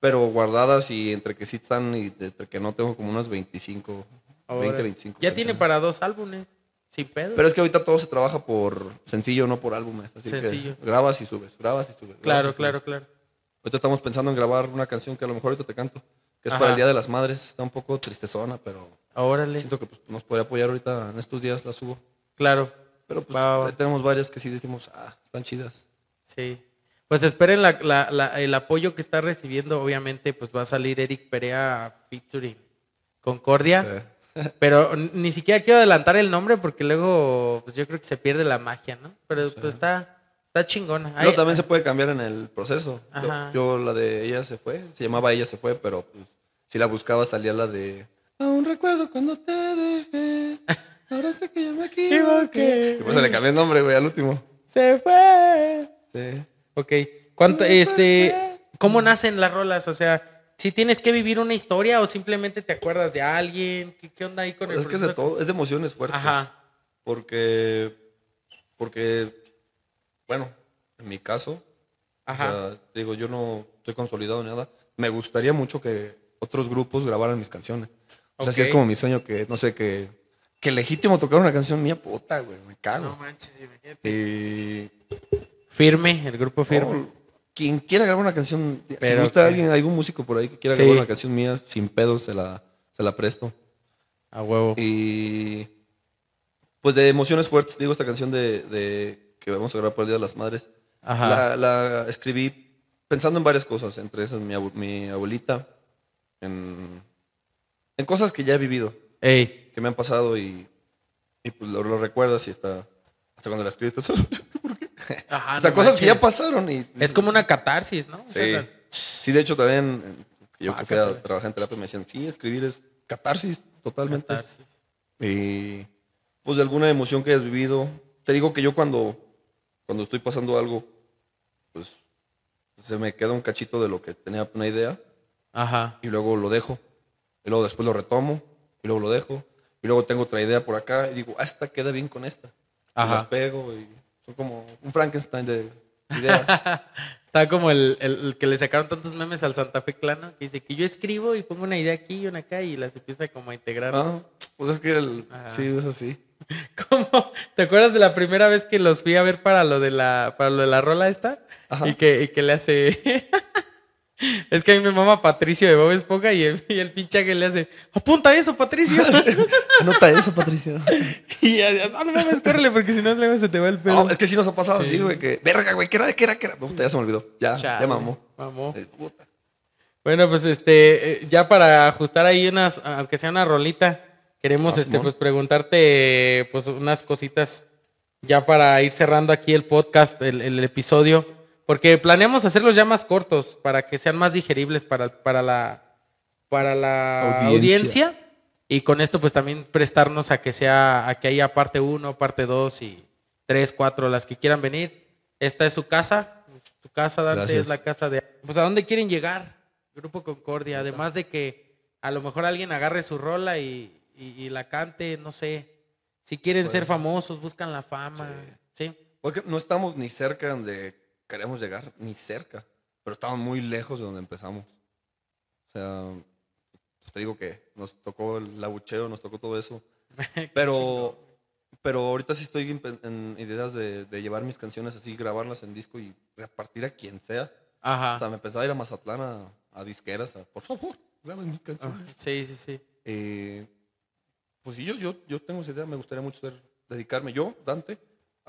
Speaker 1: Pero guardadas y entre que sí están y entre que no tengo como unas 25. 20,
Speaker 2: Ahora,
Speaker 1: 25.
Speaker 2: Ya tiene para dos álbumes. Sin pedo.
Speaker 1: Pero es que ahorita todo se trabaja por sencillo, no por álbumes. Así
Speaker 2: Sencillo.
Speaker 1: que grabas y subes, grabas y subes.
Speaker 2: claro,
Speaker 1: y subes.
Speaker 2: claro, claro.
Speaker 1: Ahorita estamos pensando en grabar una canción que a lo mejor ahorita te canto. Que es
Speaker 2: Ajá.
Speaker 1: para el Día de las Madres. Está un poco tristezona, pero
Speaker 2: Órale.
Speaker 1: siento que pues, nos podría apoyar ahorita en estos días la subo.
Speaker 2: Claro.
Speaker 1: Pero pues tenemos varias que sí decimos, ah, están chidas.
Speaker 2: Sí. Pues esperen la- la- la- el apoyo que está recibiendo. Obviamente, pues va a salir Eric Perea featuring Concordia. Pero ni siquiera quiero adelantar el nombre porque luego, pues yo creo que se pierde la magia, ¿no? Pero pues está, está chingona.
Speaker 1: Pero
Speaker 2: Ay,
Speaker 1: también se puede cambiar en el proceso. Yo-
Speaker 2: Ajá.
Speaker 1: Yo, la de ella se fue, se llamaba ella se fue, pero pues, si la buscaba salía la de Aún recuerdo cuando te dejé. (laughs) Ahora sé que yo me equivoqué. Y pues se le cambió el nombre, güey, al último.
Speaker 2: Se fue.
Speaker 1: Sí.
Speaker 2: Ok. ¿Cuánto, este, ¿Cómo nacen las rolas? O sea, si tienes que vivir una historia o simplemente te acuerdas de alguien. ¿Qué, qué onda ahí con el
Speaker 1: Es que es de todo, es de emociones fuertes.
Speaker 2: Ajá.
Speaker 1: Porque, porque, bueno, en mi caso,
Speaker 2: Ajá.
Speaker 1: o sea, digo, yo no estoy consolidado ni nada. Me gustaría mucho que otros grupos grabaran mis canciones. O sea, sí
Speaker 2: Ok.
Speaker 1: es como mi sueño que, no sé, que, que legítimo tocar una canción mía, puta, güey, me cago.
Speaker 2: No manches, imagínate.
Speaker 1: Y
Speaker 2: Firme, el grupo firme.
Speaker 1: no, quien quiera grabar una canción, si
Speaker 2: Pero
Speaker 1: gusta
Speaker 2: que-
Speaker 1: alguien, algún músico por ahí que quiera
Speaker 2: Sí.
Speaker 1: grabar una canción mía, sin pedos se la, se la presto.
Speaker 2: A huevo.
Speaker 1: Y pues de emociones fuertes, digo, esta canción de, de que vamos a grabar por el Día de las Madres,
Speaker 2: Ajá.
Speaker 1: la, la escribí pensando en varias cosas, entre esas mi, abu- mi abuelita, en, en cosas que ya he vivido,
Speaker 2: Ey.
Speaker 1: que me han pasado y, y pues lo, lo recuerdas y está, hasta cuando la escribes, estás. (laughs)
Speaker 2: Ajá, (laughs)
Speaker 1: o sea,
Speaker 2: no
Speaker 1: cosas que ya pasaron y...
Speaker 2: Es como una catarsis, ¿no? O
Speaker 1: Sí,
Speaker 2: sea,
Speaker 1: sí, de hecho también, eh, yo
Speaker 2: Ah,
Speaker 1: que fui a trabajar en terapia me decían, sí, escribir es catarsis totalmente.
Speaker 2: catarsis.
Speaker 1: Y pues de alguna emoción que hayas vivido. Te digo que yo cuando, cuando estoy pasando algo, pues se me queda un cachito de lo que tenía una idea
Speaker 2: Ajá.
Speaker 1: y luego lo dejo. Y luego después lo retomo y luego lo dejo. Y luego tengo otra idea por acá y digo, ah, esta queda bien con esta. Y
Speaker 2: Ajá.
Speaker 1: las pego y son como un Frankenstein de ideas. (laughs)
Speaker 2: Está como el, el- el que le sacaron tantos memes al Santa Fe Clano, que dice que yo escribo y pongo una idea aquí y una acá y las empieza como a integrar.
Speaker 1: Ah, pues es que el, sí, es así. (laughs)
Speaker 2: ¿Cómo? ¿Te acuerdas de la primera vez que los fui a ver para lo de la, para lo de la rola esta?
Speaker 1: Ajá.
Speaker 2: Y que, y que le hace. (laughs) (laughs) es que a mí me mama Patricio de Bob Esponja y el, y el pinche que le hace. ¡Apunta eso, Patricio! (laughs)
Speaker 1: Anota eso, Patricio. (laughs)
Speaker 2: y ya, ya, no, no mames, córrele, porque si no, luego se te va el pelo.
Speaker 1: No, es que sí nos ha pasado así, güey, que verga, güey, ¿qué era? ¿Qué era? ¿Qué era? Puta, ya se me olvidó. Ya,
Speaker 2: Chale,
Speaker 1: ya mamó.
Speaker 2: mamó.
Speaker 1: Eh, puta.
Speaker 2: Bueno, pues este, eh, ya para ajustar ahí unas, aunque sea una rolita, queremos
Speaker 1: Ah,
Speaker 2: este, pues preguntarte pues unas cositas ya para ir cerrando aquí el podcast, el, el episodio, porque planeamos hacerlos ya más cortos para que sean más digeribles para, para la, para la
Speaker 1: Audiencia.
Speaker 2: audiencia. Y con esto pues también prestarnos a que sea, a que haya parte 1, parte 2 y 3, 4, las que quieran venir. Esta es su casa, tu casa Dante
Speaker 1: Gracias.
Speaker 2: es la casa de... Pues a dónde quieren llegar, Grupo Concordia, además de que a lo mejor alguien agarre su rola y, y- y la cante, no sé. Si quieren ser famosos, buscan la fama. Sí.
Speaker 1: Porque no estamos ni cerca donde queremos llegar, ni cerca. Pero estamos muy lejos de donde empezamos. O sea, pues te digo que nos tocó el abucheo, nos tocó todo eso. (laughs) Pero, pero ahorita sí estoy en, en ideas de, de llevar mis canciones así, grabarlas en disco y repartir a quien sea.
Speaker 2: Ajá.
Speaker 1: O sea, me pensaba ir a Mazatlán a, a disqueras, a, por favor, graben mis canciones.
Speaker 2: Sí, sí, sí.
Speaker 1: Eh, pues sí, yo, yo, yo tengo esa idea, me gustaría mucho ser, dedicarme yo, Dante,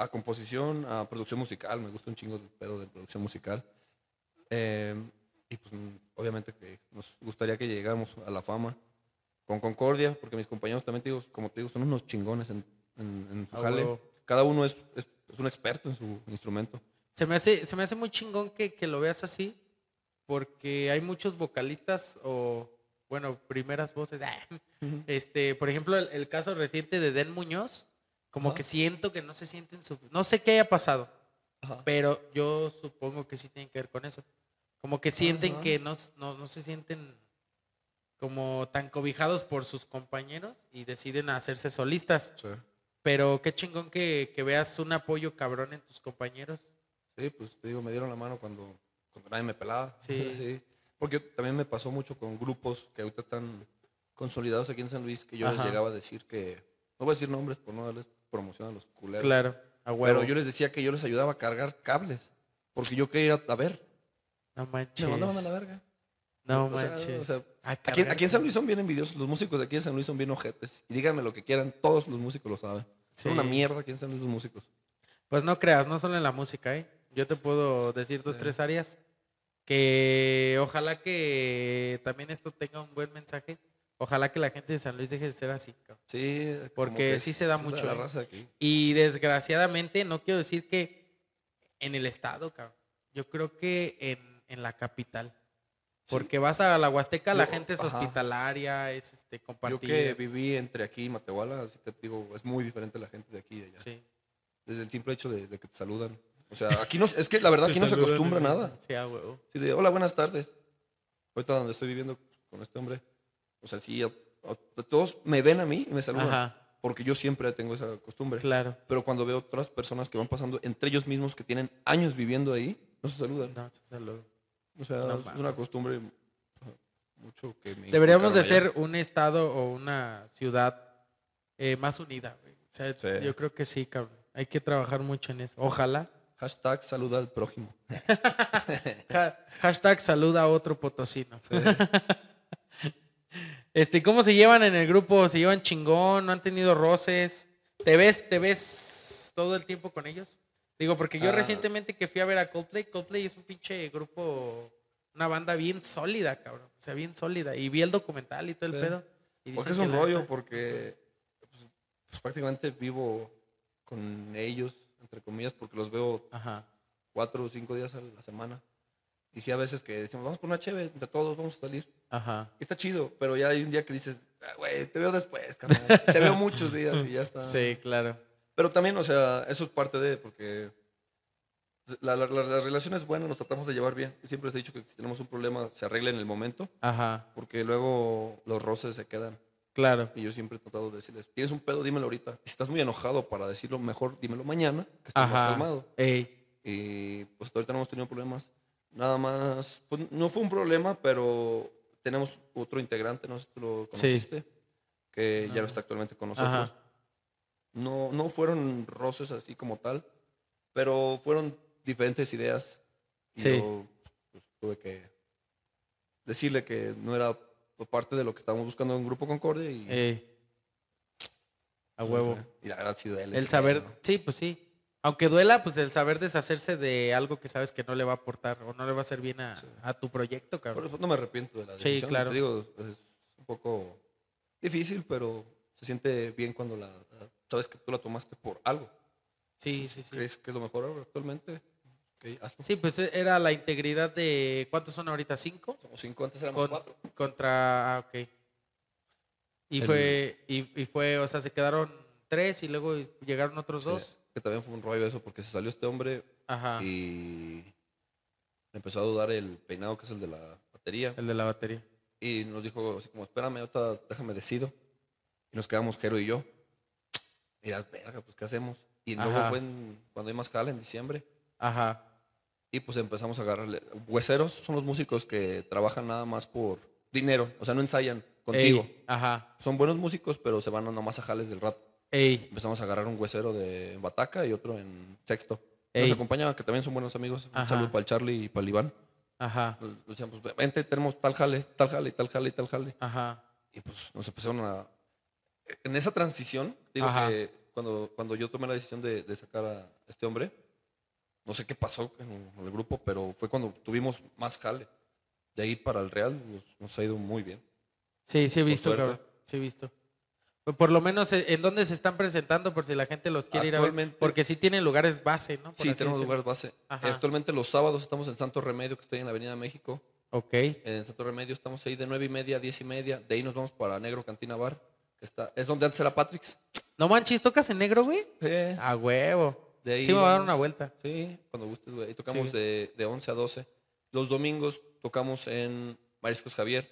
Speaker 1: a composición, a producción musical, me gusta un chingo el pedo de producción musical. Eh, y pues mm, obviamente que nos gustaría que llegáramos a la fama con Concordia, porque mis compañeros también, te digo, como te digo, son unos chingones en, en, en su
Speaker 2: Ah,
Speaker 1: jale. Cada uno es, es, es un experto en su instrumento.
Speaker 2: Se me hace, se me hace muy chingón que, que lo veas así, porque hay muchos vocalistas o, bueno, primeras voces. (laughs) Este, por ejemplo, el, el caso reciente de Den Muñoz, como
Speaker 1: Ajá.
Speaker 2: que siento que no se sienten su, no sé qué haya pasado,
Speaker 1: Ajá.
Speaker 2: pero yo supongo que sí tiene que ver con eso. Como que sienten
Speaker 1: Ajá.
Speaker 2: que no, no, no se sienten como tan cobijados por sus compañeros y deciden hacerse solistas.
Speaker 1: Sí.
Speaker 2: Pero qué chingón que, que veas un apoyo cabrón en tus compañeros.
Speaker 1: Sí, pues te digo, me dieron la mano cuando, cuando nadie me pelaba. (laughs)
Speaker 2: Sí.
Speaker 1: Porque también me pasó mucho con grupos que ahorita están consolidados aquí en San Luis, que yo les llegaba a decir que, no voy a decir nombres por no darles promoción a los culeros.
Speaker 2: Claro, a huevo.
Speaker 1: Pero yo les decía que yo les ayudaba a cargar cables, porque yo quería ir a, a ver.
Speaker 2: No manches.
Speaker 1: Me mandaban a la verga.
Speaker 2: No
Speaker 1: O sea,
Speaker 2: manches.
Speaker 1: o sea,
Speaker 2: A
Speaker 1: Aquí, aquí en San Luis son bien envidiosos, los músicos de aquí en San Luis son bien ojetes. Y díganme lo que quieran, todos los músicos lo saben. Son una mierda aquí en San Luis los músicos.
Speaker 2: Pues no creas, no solo en la música, ¿eh? Yo te puedo decir dos, tres áreas que ojalá que también esto tenga un buen mensaje. Ojalá que la gente de San Luis deje de ser así. cabrón.
Speaker 1: Sí,
Speaker 2: Porque
Speaker 1: que
Speaker 2: sí se da mucho,
Speaker 1: La
Speaker 2: ¿eh?
Speaker 1: raza aquí.
Speaker 2: Y desgraciadamente, no quiero decir que en el estado, cabrón. Yo creo que en, en la capital. Porque vas a la Huasteca, la
Speaker 1: Yo-
Speaker 2: gente es
Speaker 1: ajá.
Speaker 2: hospitalaria, es este
Speaker 1: Yo
Speaker 2: compartida.
Speaker 1: que viví entre aquí y Matehuala, así te digo, es muy diferente la gente de aquí y de allá.
Speaker 2: Sí.
Speaker 1: Desde el simple hecho de, de que te saludan. O sea, aquí no, es que la (laughs) verdad aquí no se acostumbra nada.
Speaker 2: Sí, a huevo.
Speaker 1: Sí, de, hola, buenas tardes. Ahorita donde estoy viviendo con este hombre. O sea, sí, a- a- todos me ven a mí y me saludan.
Speaker 2: Ajá.
Speaker 1: Porque yo siempre tengo esa costumbre.
Speaker 2: Claro.
Speaker 1: Pero cuando veo otras personas que van pasando entre ellos mismos que tienen años viviendo ahí, no se saludan.
Speaker 2: No, sí, saludo.
Speaker 1: O sea,
Speaker 2: No
Speaker 1: es una costumbre mucho que me
Speaker 2: Deberíamos de
Speaker 1: allá.
Speaker 2: ser un estado o una ciudad eh, más unida. güey. O sea,
Speaker 1: Sí.
Speaker 2: yo creo que sí, cabrón. Hay que trabajar mucho en eso. Ojalá.
Speaker 1: Hashtag saluda al prójimo. (laughs)
Speaker 2: Ha- hashtag saluda a otro potosino. Este, ¿cómo se llevan en el grupo? ¿Se llevan chingón? ¿No han tenido roces? ¿Te ves, te ves todo el tiempo con ellos? Digo, porque yo
Speaker 1: Ah.
Speaker 2: recientemente que fui a ver a Coldplay, Coldplay es un pinche grupo, una banda bien sólida, cabrón. O sea, bien sólida. Y vi el documental y todo el pedo. y
Speaker 1: Porque es un rollo, porque pues, pues, prácticamente vivo con ellos, entre comillas, porque los veo
Speaker 2: Ajá.
Speaker 1: cuatro o cinco días a la semana. Y sí, a veces que decimos, vamos por una cheve, entre todos vamos a salir.
Speaker 2: Ajá.
Speaker 1: Está chido, pero ya hay un día que dices, "Ah, güey, te veo después, carnal. te veo muchos días y ya está. (laughs)
Speaker 2: Sí, claro.
Speaker 1: Pero también, o sea, eso es parte de, porque la, la, la- la relación es buena, nos tratamos de llevar bien. Siempre les he dicho que si tenemos un problema, se arregle en el momento,
Speaker 2: Ajá.
Speaker 1: porque luego los roces se quedan.
Speaker 2: Claro.
Speaker 1: Y yo siempre he tratado de decirles, tienes un pedo, dímelo ahorita. Si estás muy enojado para decirlo mejor, dímelo mañana, que estoy más
Speaker 2: Ajá.
Speaker 1: calmado.
Speaker 2: Ey.
Speaker 1: Y pues ahorita no hemos tenido problemas. Nada más, pues no fue un problema, pero tenemos otro integrante, no sé si tú lo
Speaker 2: Sí.
Speaker 1: conociste, que ya no está actualmente con nosotros.
Speaker 2: Ajá.
Speaker 1: No, no fueron roces así como tal, pero fueron diferentes ideas. Y
Speaker 2: Sí.
Speaker 1: yo pues, tuve que decirle que no era parte de lo que estábamos buscando en Grupo Concordia y,
Speaker 2: Ey. A huevo.
Speaker 1: y la verdad sí duele.
Speaker 2: El
Speaker 1: sí
Speaker 2: saber, sí, pues sí. Aunque duela, pues el saber deshacerse de algo que sabes que no le va a aportar o no le va a hacer bien a, a tu proyecto,
Speaker 1: Por
Speaker 2: cabrón.
Speaker 1: eso no me arrepiento de la
Speaker 2: Sí,
Speaker 1: decisión.
Speaker 2: claro.
Speaker 1: Te digo, es un poco difícil, pero se siente bien cuando la, la- sabes que tú la tomaste por algo.
Speaker 2: Sí, sí, sí.
Speaker 1: ¿Crees que es lo mejor actualmente?
Speaker 2: Sí, pues era la integridad de. ¿Cuántos son ahorita? ¿Cinco?
Speaker 1: Somos cinco, antes éramos
Speaker 2: Con-
Speaker 1: cuatro.
Speaker 2: contra. Ah, ok. Y
Speaker 1: El-
Speaker 2: fue, y, y fue, o sea, se quedaron tres y luego llegaron otros dos.
Speaker 1: Que también fue un rollo eso, porque se salió este hombre
Speaker 2: Ajá.
Speaker 1: y empezó a dudar el peinado, que es el de la batería.
Speaker 2: El de la batería.
Speaker 1: Y nos dijo así como, espérame, ahorita déjame decido. Y nos quedamos Jero y yo. Y ya, verga, pues ¿qué hacemos? Y luego fue en- cuando hay más jala, en diciembre.
Speaker 2: Ajá.
Speaker 1: Y pues empezamos a agarrarle. Hueseros son los músicos que trabajan nada más por dinero, o sea, no ensayan contigo.
Speaker 2: Ey, ajá.
Speaker 1: Son buenos músicos, pero se van nomás a jales del rato.
Speaker 2: Ey.
Speaker 1: Empezamos a agarrar un huesero de Bataca y otro en Sexto.
Speaker 2: Ey.
Speaker 1: Nos acompañaban, que también son buenos amigos. Un
Speaker 2: Ajá.
Speaker 1: saludo para el Charlie y para el Iván.
Speaker 2: Ajá.
Speaker 1: Nos pues vente, tenemos tal jale, tal jale, tal jale y tal jale.
Speaker 2: Ajá.
Speaker 1: Y pues nos empezaron a... En esa transición, digo
Speaker 2: Ajá.
Speaker 1: que cuando, cuando yo tomé la decisión de, de sacar a este hombre, no sé qué pasó en el grupo, pero fue cuando tuvimos más jale. De ahí para el Real nos, nos ha ido muy bien.
Speaker 2: Sí, sí he visto, cabrón. Sí he visto. Por lo menos, eh, ¿en dónde se están presentando? Por si la gente los quiere ir a ver.
Speaker 1: Actualmente-
Speaker 2: Porque sí tienen lugares base, ¿no? Por
Speaker 1: Sí, tenemos
Speaker 2: decirlo.
Speaker 1: lugar base.
Speaker 2: Ajá.
Speaker 1: Actualmente los sábados estamos en Santo Remedio, que está ahí en la Avenida México.
Speaker 2: Ok.
Speaker 1: En Santo Remedio estamos ahí de nueve y media a diez y media. De ahí nos vamos para Negro Cantina Bar, que está, es donde antes era Patrick's.
Speaker 2: No manches, ¿tocas en negro, güey?
Speaker 1: Sí.
Speaker 2: A huevo.
Speaker 1: De ahí
Speaker 2: sí, me va a dar una vuelta.
Speaker 1: Sí, cuando gustes, güey. Ahí tocamos
Speaker 2: Sí.
Speaker 1: de, de 11 a 12. Los domingos tocamos en Mariscos Javier.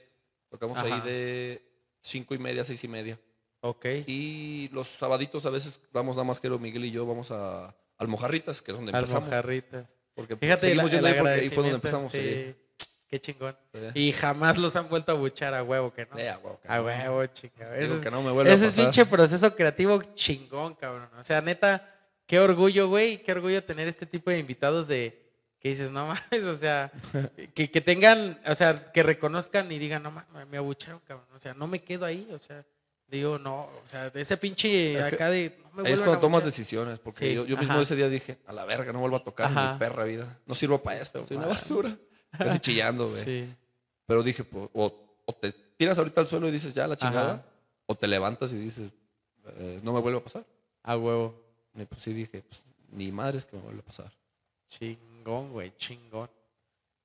Speaker 1: Tocamos ahí de 5 y media a 6 y media.
Speaker 2: Ok.
Speaker 1: Y los sabaditos a veces vamos nada más que Miguel y yo vamos a Almojarritas, que es donde empezamos.
Speaker 2: Almojarritas.
Speaker 1: Porque
Speaker 2: Fíjate, la- el
Speaker 1: porque ahí fue donde empezamos. Sí.
Speaker 2: Qué chingón.
Speaker 1: Sí.
Speaker 2: Y jamás los han vuelto a buchar a huevo, que no.
Speaker 1: Sí, a huevo,
Speaker 2: a huevo. Ese, es-
Speaker 1: que no me vuelva a
Speaker 2: ese es
Speaker 1: pasar.
Speaker 2: pinche proceso creativo chingón, cabrón. O sea, neta, qué orgullo, güey. Qué orgullo tener este tipo de invitados de que dices, no mames, o sea, (laughs) que, que tengan, o sea, que reconozcan y digan, no mames, me abucharon, cabrón. O sea, no me quedo ahí, o sea, digo, no, o sea, de ese pinche
Speaker 1: Es
Speaker 2: acá de, no me
Speaker 1: Ahí es cuando tomas decisiones, porque
Speaker 2: Sí,
Speaker 1: yo, yo mismo ese día dije, a la verga, no vuelvo a tocar en mi perra vida. No sirvo para esto, soy una basura. Casi (laughs) chillando, güey.
Speaker 2: Sí.
Speaker 1: Pero dije, pues, o, o te tiras ahorita al suelo y dices, ya, la chingada,
Speaker 2: Ajá.
Speaker 1: o te levantas y dices, eh, no me vuelve a pasar.
Speaker 2: A huevo.
Speaker 1: Y pues sí dije, pues, ni madre es que me vuelve a pasar.
Speaker 2: Chingón, güey, chingón.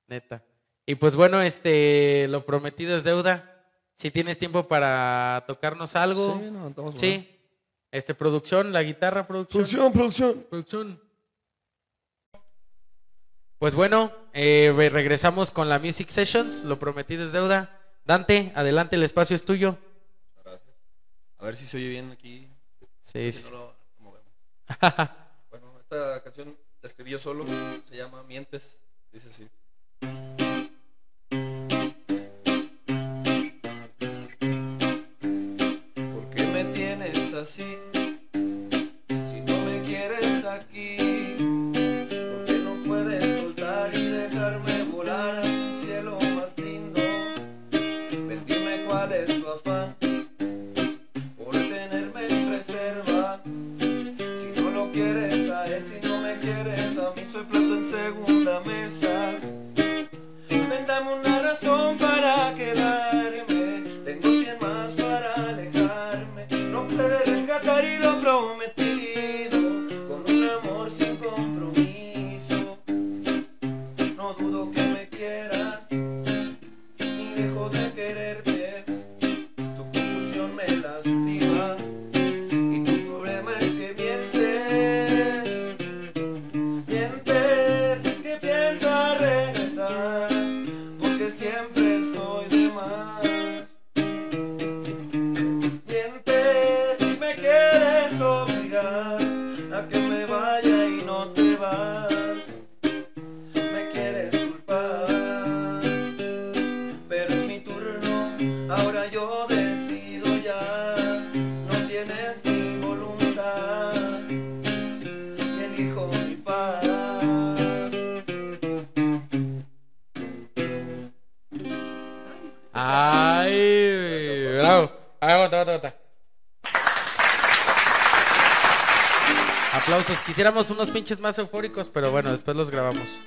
Speaker 2: Neta. Y pues bueno, este, lo prometido es deuda. Si tienes tiempo para tocarnos algo.
Speaker 1: Sí, no, estamos
Speaker 2: Sí. Este, producción, la guitarra, producción.
Speaker 1: Producción, producción.
Speaker 2: Producción. Pues bueno, eh, re- regresamos con la Music Sessions. Lo prometido es deuda. Dante, adelante, el espacio es tuyo.
Speaker 1: Gracias. A ver si se oye bien aquí.
Speaker 2: Sí,
Speaker 1: Si
Speaker 2: sí.
Speaker 1: no lo. (laughs) Bueno, esta canción la escribí yo solo. Se llama Mientes. Dice así. Si no me quieres aquí, ¿por qué no puedes soltar y dejarme volar hacia un cielo más lindo? Ven, dime cuál es tu afán por tenerme en reserva. Si no lo quieres a él, si no me quieres
Speaker 2: a
Speaker 1: mí, soy plato en segunda mesa. Pinches más eufóricos, pero bueno, después los grabamos.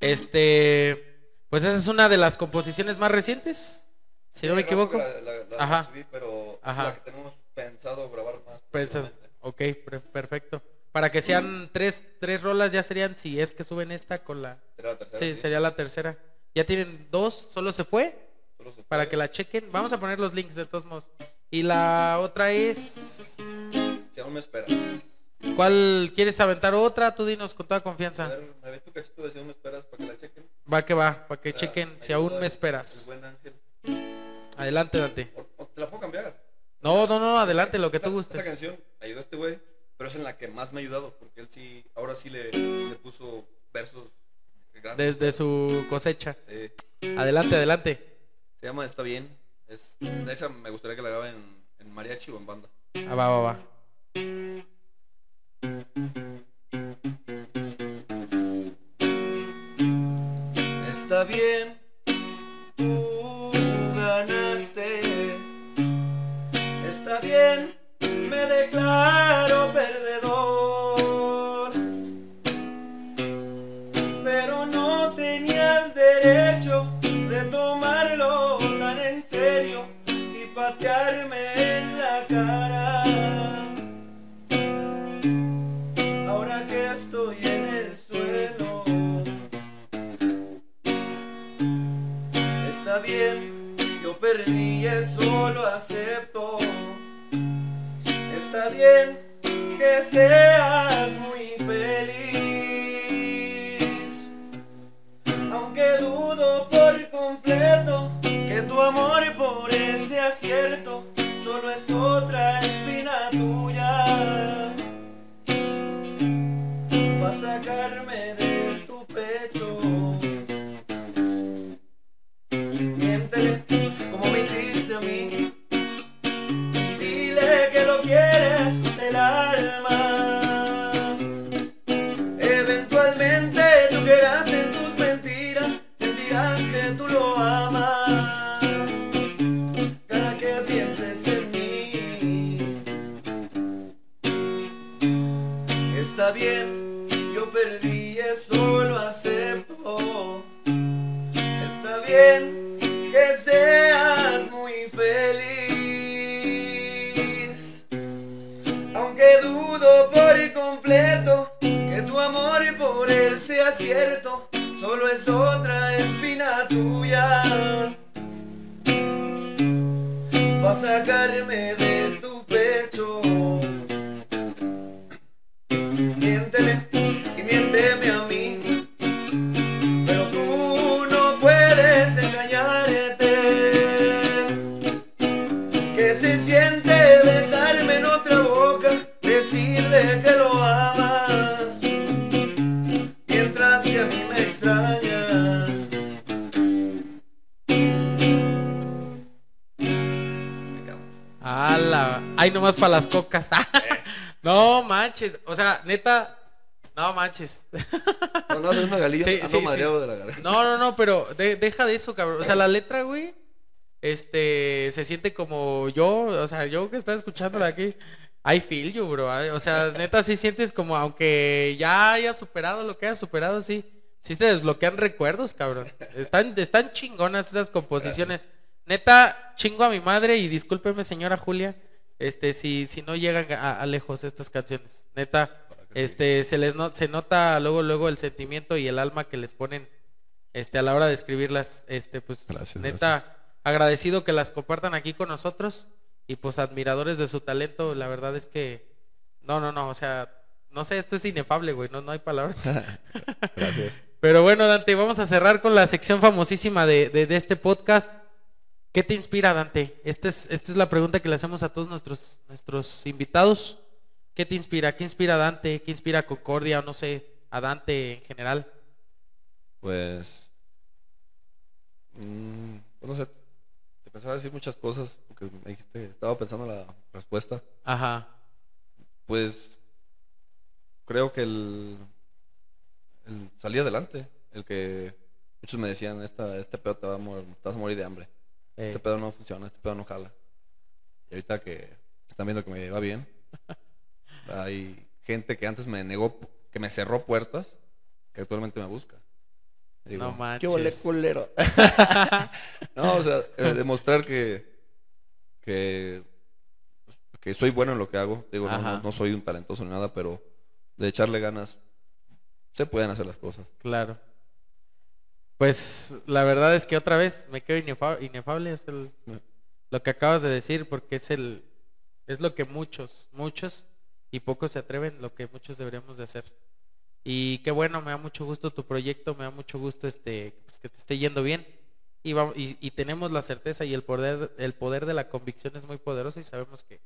Speaker 1: Este, pues esa es una de las composiciones más recientes, si no me equivoco.
Speaker 2: La, la, la
Speaker 1: Ajá.
Speaker 2: escribí, pero
Speaker 1: Ajá.
Speaker 2: es la que tenemos pensado grabar más.
Speaker 1: Pensa-
Speaker 2: próximamente.
Speaker 1: ok, per- perfecto. Para que sean tres, tres rolas ya serían, si es que suben esta con la...
Speaker 2: Será la tercera.
Speaker 1: Sí,
Speaker 2: sí.
Speaker 1: sería la tercera. Ya tienen dos, solo se fue.
Speaker 2: Solo se
Speaker 1: Para
Speaker 2: fue.
Speaker 1: que la chequen. Vamos a poner los links de todos modos. Y la otra es...
Speaker 2: Si aún me esperas.
Speaker 1: ¿Cuál quieres aventar otra? Tú dinos con toda
Speaker 2: A
Speaker 1: confianza.
Speaker 2: ver, me ve tu cachito de si aún me esperas para que la chequen.
Speaker 1: Va que va, para que chequen si aún me esperas.
Speaker 2: del buen ángel.
Speaker 1: Adelante, Dante.
Speaker 2: O- o te la puedo cambiar.
Speaker 1: No, no, no, adelante, lo que
Speaker 2: Esta-
Speaker 1: tú
Speaker 2: Esta
Speaker 1: gustes.
Speaker 2: canción me ayudó a este güey, pero es en la que más me ha ayudado, porque él sí, ahora sí le, le puso versos grandes.
Speaker 1: Desde su cosecha.
Speaker 2: Sí.
Speaker 1: Adelante, adelante.
Speaker 2: Se llama Está Bien. Es, esa me gustaría que la grabe en, en mariachi o en banda.
Speaker 1: Ah, va, va, va. Para las cocas! (laughs) no manches. O sea, neta. No manches.
Speaker 2: No, no, una galilla,
Speaker 1: Sí,
Speaker 2: ando
Speaker 1: sí,
Speaker 2: mareado
Speaker 1: sí.
Speaker 2: de la garganta.
Speaker 1: No, no, no, pero de- deja de eso, cabrón. O sea, la letra, güey, este, se siente como yo, o sea, yo que estaba escuchándola aquí, I feel you, bro. O sea, neta, sí sientes como, aunque ya hayas superado lo que hayas superado, sí,
Speaker 2: Sí te desbloquean recuerdos, cabrón. Están, están chingonas esas composiciones. Neta, chingo a mi madre y discúlpeme, señora Julia, este, si, si no llegan a, a lejos estas canciones. Neta, este, se les no- se nota luego, luego el sentimiento y el alma que les ponen este, a la hora de escribirlas. Este, pues,
Speaker 1: Gracias,
Speaker 2: neta, agradecido que las compartan aquí con nosotros y pues admiradores de su talento. La verdad es que, no, no, no, o sea, no sé, esto es inefable, güey, no, no hay palabras. (laughs)
Speaker 1: Gracias.
Speaker 2: Pero bueno, Dante, vamos a cerrar con la sección famosísima de, de- de este podcast. ¿Qué te inspira, Dante? Esta es, esta es la pregunta que le hacemos a todos nuestros, nuestros invitados. ¿Qué te inspira? ¿Qué inspira a Dante? ¿Qué inspira a Concordia? O no sé, a Dante en general.
Speaker 1: Pues. mm, no sé. Te pensaba decir muchas cosas porque me dijiste, estaba pensando la respuesta.
Speaker 2: Ajá.
Speaker 1: Pues. Creo que el. El salir adelante. El que. Muchos me decían, Esta, este pedo te, va a morir- te vas a morir de hambre.
Speaker 2: Eh,
Speaker 1: Este pedo no funciona, este pedo no jala. Y ahorita que están viendo que me va bien, (laughs) hay gente que antes me negó, que me cerró puertas, que actualmente me busca. Y
Speaker 2: No manches.
Speaker 1: "¿Qué culero?" (laughs) no, o sea, (laughs) eh, demostrar que, que, que soy bueno en lo que hago. Digo, no, no, no soy un talentoso ni nada, pero de echarle ganas, se pueden hacer las cosas.
Speaker 2: Claro. Pues la verdad es que otra vez me quedo inefa- inefable. Es el, lo que acabas de decir, porque es el es lo que muchos, muchos y pocos se atreven, lo que muchos deberíamos de hacer. Y qué bueno, me da mucho gusto tu proyecto, me da mucho gusto este pues, que te esté yendo bien. Y, vamos, y, y tenemos la certeza y el poder, el poder de la convicción es muy poderoso y sabemos que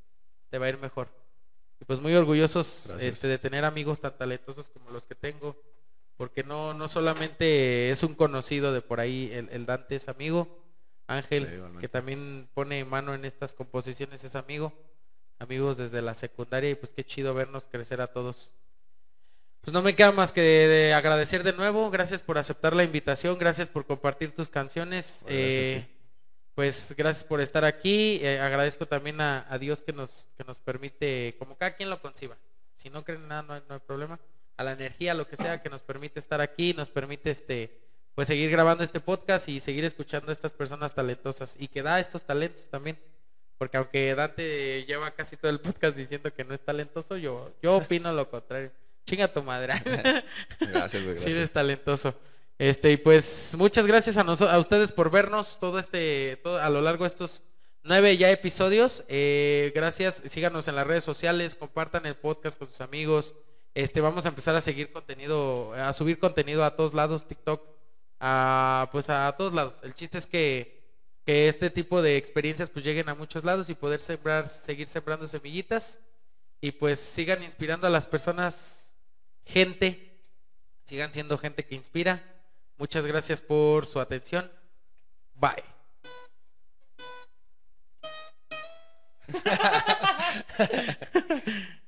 Speaker 2: te va a ir mejor. Y pues muy orgullosos este, de tener amigos tan talentosos como los que tengo, porque no, no solamente es un conocido de por ahí, el, el Dante es amigo, Ángel,
Speaker 1: Sí,
Speaker 2: que también pone mano en estas composiciones, es amigo, amigos desde la secundaria y pues qué chido vernos crecer a todos. Pues no me queda más que de, de agradecer de nuevo, gracias por aceptar la invitación, gracias por compartir tus canciones. Eh, pues gracias por estar aquí. eh, agradezco también a, a Dios que nos, que nos permite, como cada quien lo conciba. Si no creen en nada, no hay, no hay problema. A la energía, lo que sea, que nos permite estar aquí, nos permite este, pues seguir grabando este podcast y seguir escuchando a estas personas talentosas y que da estos talentos también. Porque aunque Dante lleva casi todo el podcast diciendo que no es talentoso, yo, yo opino lo contrario. Chinga tu madre. (laughs)
Speaker 1: Gracias, güey,
Speaker 2: Sí, eres talentoso. Este, y pues muchas gracias a, a ustedes por vernos todo este, todo, a lo largo de estos nueve ya episodios. Eh, gracias, síganos en las redes sociales, compartan el podcast con sus amigos. Este, vamos a empezar a seguir contenido, a subir contenido a todos lados, TikTok, a, pues a todos lados. El chiste es que, que este tipo de experiencias pues lleguen a muchos lados y poder sembrar, seguir sembrando semillitas y pues sigan inspirando a las personas, gente, sigan siendo gente que inspira. Muchas gracias por su atención. Bye. (laughs)